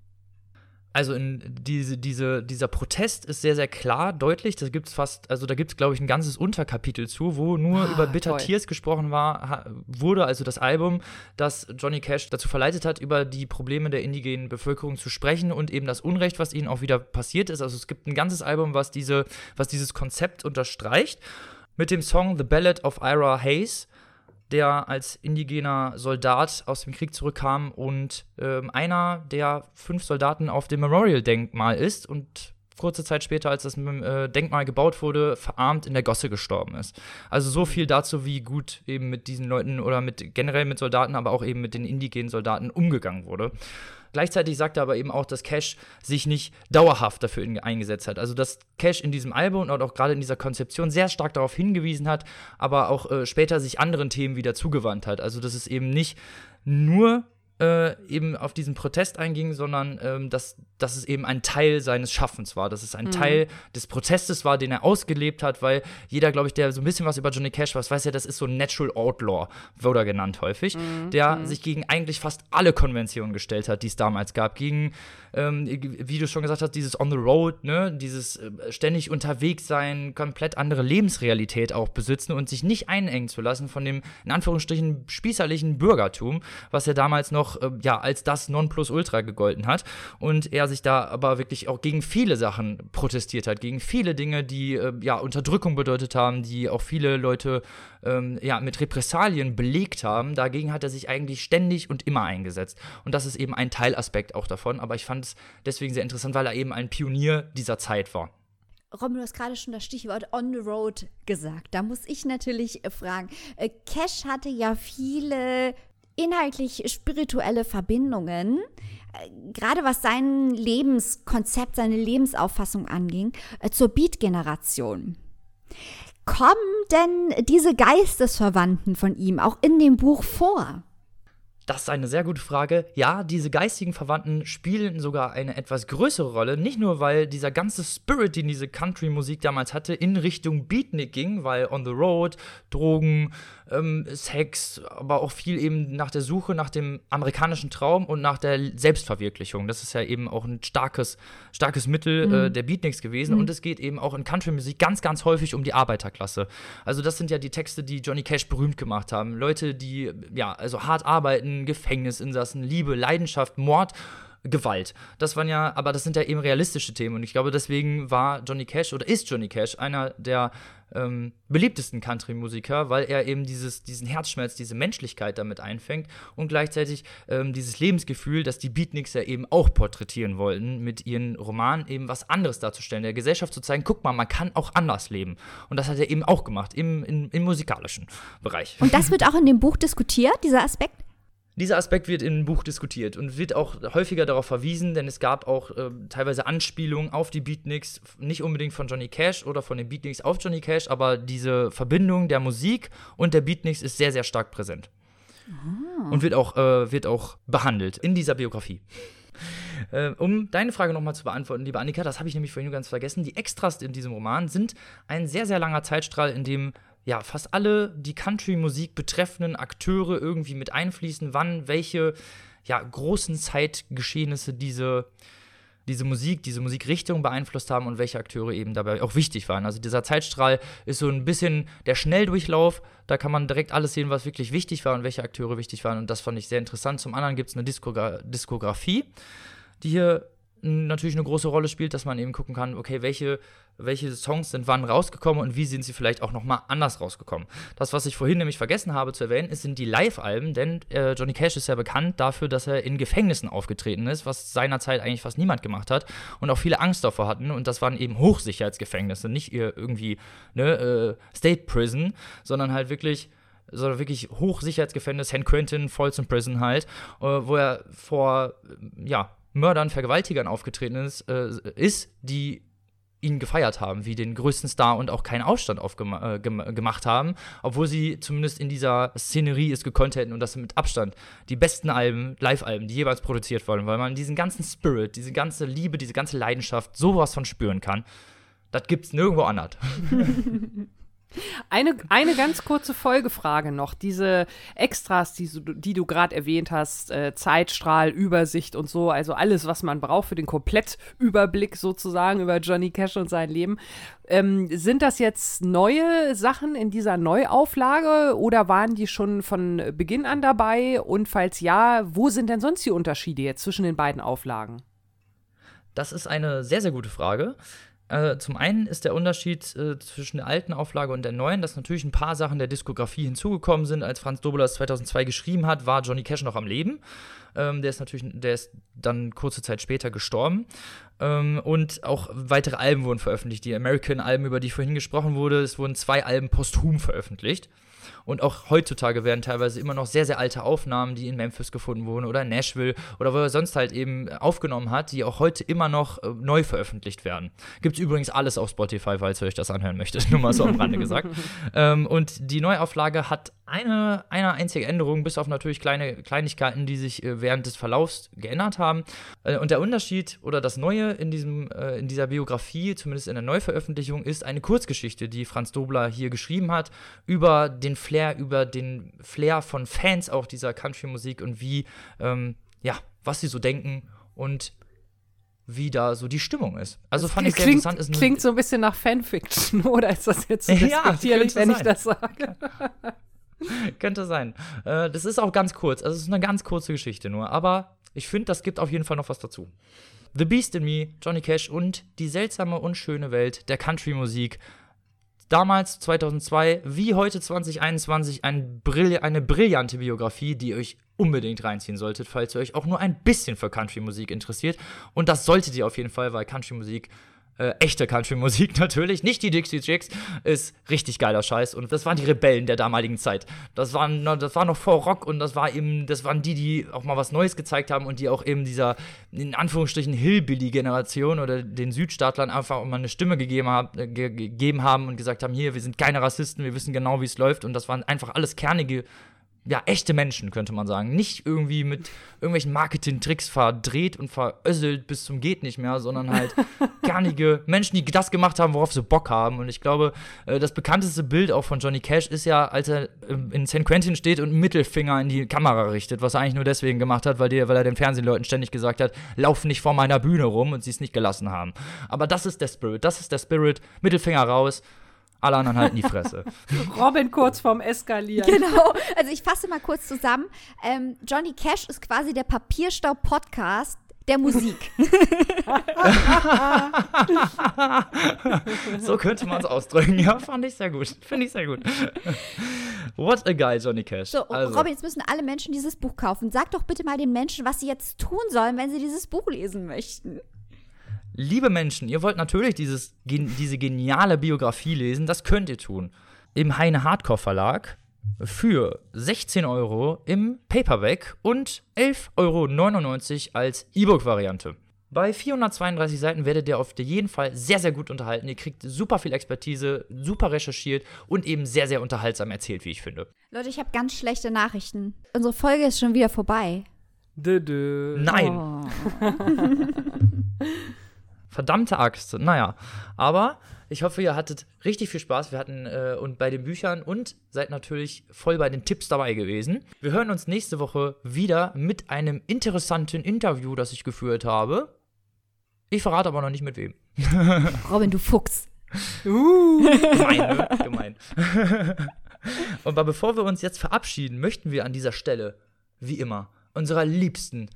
Also in diese, diese, dieser Protest ist sehr, sehr klar, deutlich. Da gibt es fast, also da gibt es, glaube ich, ein ganzes Unterkapitel zu, wo nur ah, über Bitter toll. Tears gesprochen war, wurde, also das Album, das Johnny Cash dazu verleitet hat, über die Probleme der indigenen Bevölkerung zu sprechen und eben das Unrecht, was ihnen auch wieder passiert ist. Also es gibt ein ganzes Album, was, diese, was dieses Konzept unterstreicht. Mit dem Song The Ballad of Ira Hayes der als indigener Soldat aus dem Krieg zurückkam und ähm, einer der fünf Soldaten auf dem Memorial-Denkmal ist und kurze Zeit später, als das äh, Denkmal gebaut wurde, verarmt in der Gosse gestorben ist. Also so viel dazu, wie gut eben mit diesen Leuten oder mit generell mit Soldaten, aber auch eben mit den indigenen Soldaten umgegangen wurde. Gleichzeitig sagt er aber eben auch, dass Cash sich nicht dauerhaft dafür eingesetzt hat. Also dass Cash in diesem Album und auch gerade in dieser Konzeption sehr stark darauf hingewiesen hat, aber auch äh, später sich anderen Themen wieder zugewandt hat. Also dass es eben nicht nur äh, eben auf diesen Protest einging, sondern ähm, dass, dass es eben ein Teil seines Schaffens war, dass es ein mhm. Teil des Protestes war, den er ausgelebt hat, weil jeder, glaube ich, der so ein bisschen was über Johnny Cash weiß, weiß ja, das ist so ein Natural Outlaw, wurde er genannt häufig, mhm. der mhm. sich gegen eigentlich fast alle Konventionen gestellt hat, die es damals gab, gegen ähm, wie du schon gesagt hast, dieses On the Road, ne, dieses äh, ständig unterwegs sein, komplett andere Lebensrealität auch besitzen und sich nicht einengen zu lassen von dem, in Anführungsstrichen, spießerlichen Bürgertum, was ja damals noch, äh, ja, als das Nonplusultra gegolten hat. Und er sich da aber wirklich auch gegen viele Sachen protestiert hat, gegen viele Dinge, die, äh, ja, Unterdrückung bedeutet haben, die auch viele Leute, ähm, ja, mit Repressalien belegt haben. Dagegen hat er sich eigentlich ständig und immer eingesetzt. Und das ist eben ein Teilaspekt auch davon. Aber ich fand fand es deswegen sehr interessant, weil er eben ein Pionier dieser Zeit war. Robin, du hast gerade schon das Stichwort on the road gesagt. Da muss ich natürlich äh, fragen. Äh, Cash hatte ja viele inhaltlich spirituelle Verbindungen, äh, gerade was sein Lebenskonzept, seine Lebensauffassung anging, zur Beat-Generation. Kommen denn diese Geistesverwandten von ihm auch in dem Buch vor? Das ist eine sehr gute Frage. Ja, diese geistigen Verwandten spielen sogar eine etwas größere Rolle. Nicht nur, weil dieser ganze Spirit, den diese Country-Musik damals hatte, in Richtung Beatnik ging, weil On the Road, Drogen, ähm, Sex, aber auch viel eben nach der Suche nach dem amerikanischen Traum und nach der Selbstverwirklichung. Das ist ja eben auch ein starkes, starkes Mittel mhm. äh, der Beatniks gewesen. Mhm. Und es geht eben auch in Country-Musik ganz, ganz häufig um die Arbeiterklasse. Also, das sind ja die Texte, die Johnny Cash berühmt gemacht haben. Leute, die ja, also hart arbeiten, Gefängnisinsassen, Liebe, Leidenschaft, Mord. Gewalt. Das waren ja, aber das sind ja eben realistische Themen und ich glaube, deswegen war Johnny Cash oder ist Johnny Cash einer der ähm, beliebtesten Country-Musiker, weil er eben dieses, diesen Herzschmerz, diese Menschlichkeit damit einfängt und gleichzeitig ähm, dieses Lebensgefühl, das die Beatniks ja eben auch porträtieren wollten, mit ihren Romanen eben was anderes darzustellen, der Gesellschaft zu zeigen, guck mal, man kann auch anders leben. Und das hat er eben auch gemacht, im, im, im musikalischen Bereich. Und das wird auch in dem Buch diskutiert, dieser Aspekt? Dieser Aspekt wird im Buch diskutiert und wird auch häufiger darauf verwiesen, denn es gab auch äh, teilweise Anspielungen auf die Beatniks, nicht unbedingt von Johnny Cash oder von den Beatniks auf Johnny Cash, aber diese Verbindung der Musik und der Beatniks ist sehr, sehr stark präsent. Oh. Und wird auch, äh, wird auch behandelt in dieser Biografie. Äh, um deine Frage nochmal zu beantworten, liebe Annika, das habe ich nämlich vorhin ganz vergessen. Die Extras in diesem Roman sind ein sehr, sehr langer Zeitstrahl, in dem ja, fast alle die Country-Musik betreffenden Akteure irgendwie mit einfließen, wann welche ja, großen Zeitgeschehnisse diese, diese Musik, diese Musikrichtung beeinflusst haben und welche Akteure eben dabei auch wichtig waren. Also dieser Zeitstrahl ist so ein bisschen der Schnelldurchlauf. Da kann man direkt alles sehen, was wirklich wichtig war und welche Akteure wichtig waren. Und das fand ich sehr interessant. Zum anderen gibt es eine Diskogra Diskografie, die hier natürlich eine große Rolle spielt, dass man eben gucken kann, okay, welche, welche Songs sind wann rausgekommen und wie sind sie vielleicht auch nochmal anders rausgekommen. Das, was ich vorhin nämlich vergessen habe zu erwähnen, ist, sind die Live-Alben, denn äh, Johnny Cash ist ja bekannt dafür, dass er in Gefängnissen aufgetreten ist, was seinerzeit eigentlich fast niemand gemacht hat und auch viele Angst davor hatten und das waren eben Hochsicherheitsgefängnisse, nicht irgendwie ne, äh, State Prison, sondern halt wirklich sondern wirklich Hochsicherheitsgefängnis, San Quentin, Folsom Prison halt, äh, wo er vor, ja, Mördern, Vergewaltigern aufgetreten ist, äh, ist, die ihn gefeiert haben, wie den größten Star und auch keinen Ausstand aufgemacht äh, gemacht haben, obwohl sie zumindest in dieser Szenerie es gekonnt hätten und das mit Abstand die besten Alben, Live-Alben, die jeweils produziert wurden, weil man diesen ganzen Spirit, diese ganze Liebe, diese ganze Leidenschaft sowas von spüren kann. Das gibt's nirgendwo anders. Eine, eine ganz kurze Folgefrage noch. Diese Extras, die, die du gerade erwähnt hast, äh, Zeitstrahl, Übersicht und so, also alles, was man braucht für den Komplettüberblick sozusagen über Johnny Cash und sein Leben. Ähm, sind das jetzt neue Sachen in dieser Neuauflage oder waren die schon von Beginn an dabei? Und falls ja, wo sind denn sonst die Unterschiede jetzt zwischen den beiden Auflagen? Das ist eine sehr, sehr gute Frage. Äh, zum einen ist der Unterschied äh, zwischen der alten Auflage und der neuen, dass natürlich ein paar Sachen der Diskografie hinzugekommen sind. Als Franz Dobulas 2002 geschrieben hat, war Johnny Cash noch am Leben. Ähm, der ist natürlich, der ist dann kurze Zeit später gestorben. Ähm, und auch weitere Alben wurden veröffentlicht. Die American-Alben, über die vorhin gesprochen wurde, es wurden zwei Alben posthum veröffentlicht. Und auch heutzutage werden teilweise immer noch sehr, sehr alte Aufnahmen, die in Memphis gefunden wurden oder in Nashville oder wo er sonst halt eben aufgenommen hat, die auch heute immer noch äh, neu veröffentlicht werden. Gibt es übrigens alles auf Spotify, falls ihr euch das anhören möchtet. Nur mal so am Rande gesagt. Ähm, und die Neuauflage hat eine, eine einzige Änderung, bis auf natürlich kleine Kleinigkeiten, die sich äh, während des Verlaufs geändert haben. Äh, und der Unterschied oder das Neue in, diesem, äh, in dieser Biografie, zumindest in der Neuveröffentlichung, ist eine Kurzgeschichte, die Franz Dobler hier geschrieben hat, über den Flair, über den Flair von Fans auch dieser Country-Musik und wie, ähm, ja, was sie so denken und wie da so die Stimmung ist. Also das fand ich sehr klingt, interessant. Ist klingt so ein bisschen nach Fanfiction, oder ist das jetzt so Ja, despektierlich, könnte wenn ich sein. das sage? Könnte sein. Äh, das ist auch ganz kurz. Also, es ist eine ganz kurze Geschichte nur. Aber ich finde, das gibt auf jeden Fall noch was dazu. The Beast in Me, Johnny Cash und die seltsame und schöne Welt der Country-Musik. Damals, 2002, wie heute 2021, ein Brill eine brillante Biografie, die ihr euch unbedingt reinziehen solltet, falls ihr euch auch nur ein bisschen für Country-Musik interessiert. Und das solltet ihr auf jeden Fall, weil Country-Musik äh, echte Country-Musik natürlich, nicht die Dixie Chicks, ist richtig geiler Scheiß. Und das waren die Rebellen der damaligen Zeit. Das, waren, das war noch vor Rock und das war eben, das waren die, die auch mal was Neues gezeigt haben und die auch eben dieser, in Anführungsstrichen, Hillbilly-Generation oder den Südstaatlern einfach mal eine Stimme gegeben, hab, äh, ge gegeben haben und gesagt haben, hier, wir sind keine Rassisten, wir wissen genau, wie es läuft. Und das waren einfach alles kernige ja, echte Menschen, könnte man sagen. Nicht irgendwie mit irgendwelchen Marketing-Tricks verdreht und verösselt bis zum geht nicht mehr, sondern halt kernige Menschen, die das gemacht haben, worauf sie Bock haben. Und ich glaube, äh, das bekannteste Bild auch von Johnny Cash ist ja, als er ähm, in San Quentin steht und einen Mittelfinger in die Kamera richtet, was er eigentlich nur deswegen gemacht hat, weil, die, weil er den Fernsehleuten ständig gesagt hat, lauf nicht vor meiner Bühne rum und sie es nicht gelassen haben. Aber das ist der Spirit, das ist der Spirit. Mittelfinger raus, alle anderen halten die Fresse. Robin kurz vorm Eskalieren. Genau. Also ich fasse mal kurz zusammen. Ähm, Johnny Cash ist quasi der Papierstau-Podcast der Musik. so könnte man es ausdrücken. Ja, fand ich sehr gut. Finde ich sehr gut. What a guy, Johnny Cash. So, also, Robin, jetzt müssen alle Menschen dieses Buch kaufen. Sag doch bitte mal den Menschen, was sie jetzt tun sollen, wenn sie dieses Buch lesen möchten. Liebe Menschen, ihr wollt natürlich dieses, gen- diese geniale Biografie lesen. Das könnt ihr tun. Im Heine Hardcore Verlag für 16 Euro im Paperback und 11,99 Euro als E-Book-Variante. Bei 432 Seiten werdet ihr auf jeden Fall sehr, sehr gut unterhalten. Ihr kriegt super viel Expertise, super recherchiert und eben sehr, sehr unterhaltsam erzählt, wie ich finde. Leute, ich habe ganz schlechte Nachrichten. Unsere Folge ist schon wieder vorbei. Dö, dö. Nein, Oh. Verdammte Axt. Naja, aber ich hoffe, ihr hattet richtig viel Spaß. Wir hatten äh, und bei den Büchern und seid natürlich voll bei den Tipps dabei gewesen. Wir hören uns nächste Woche wieder mit einem interessanten Interview, das ich geführt habe. Ich verrate aber noch nicht mit wem. Robin, du Fuchs. Gemein, ne? Gemein. und aber bevor wir uns jetzt verabschieden, möchten wir an dieser Stelle, wie immer, unserer liebsten,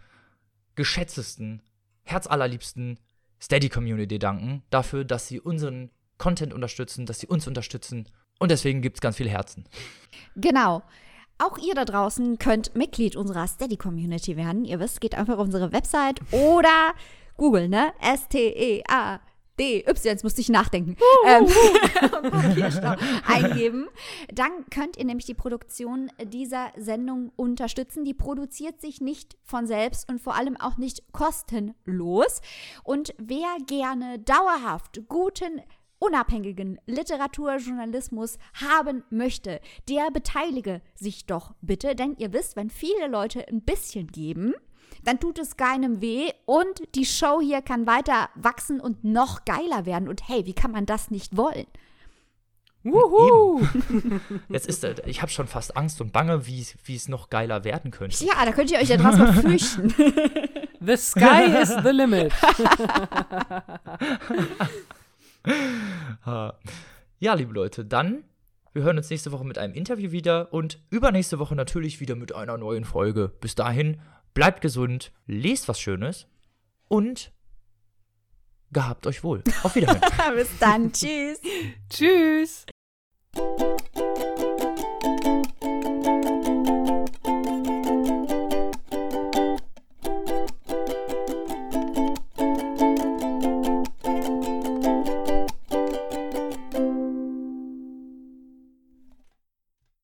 geschätztesten, herzallerliebsten Steady-Community danken. Dafür, dass sie unseren Content unterstützen, dass sie uns unterstützen. Und deswegen gibt es ganz viele Herzen. Genau. Auch ihr da draußen könnt Mitglied unserer Steady werden. Ihr wisst, geht einfach auf unsere Website oder Google, ne? S-T-E-A. D, Y, jetzt musste ich nachdenken. Ähm, Papierstau eingeben. Dann könnt ihr nämlich die Produktion dieser Sendung unterstützen. Die produziert sich nicht von selbst und vor allem auch nicht kostenlos. Und wer gerne dauerhaft guten unabhängigen Literaturjournalismus haben möchte, der beteilige sich doch bitte, denn ihr wisst, wenn viele Leute ein bisschen geben, dann tut es keinem weh und die Show hier kann weiter wachsen und noch geiler werden. Und hey, wie kann man das nicht wollen? Wuhu. Jetzt ist äh, ich habe schon fast Angst und Bange, wie es- wie es noch geiler werden könnte. Ja, da könnt ihr euch ja draus mal fürchten. The sky is the limit. Ja, liebe Leute, dann wir hören uns nächste Woche mit einem Interview wieder und übernächste Woche natürlich wieder mit einer neuen Folge. Bis dahin, bleibt gesund, lest was Schönes und gehabt euch wohl. Auf Wiedersehen. Bis dann. Tschüss. Tschüss.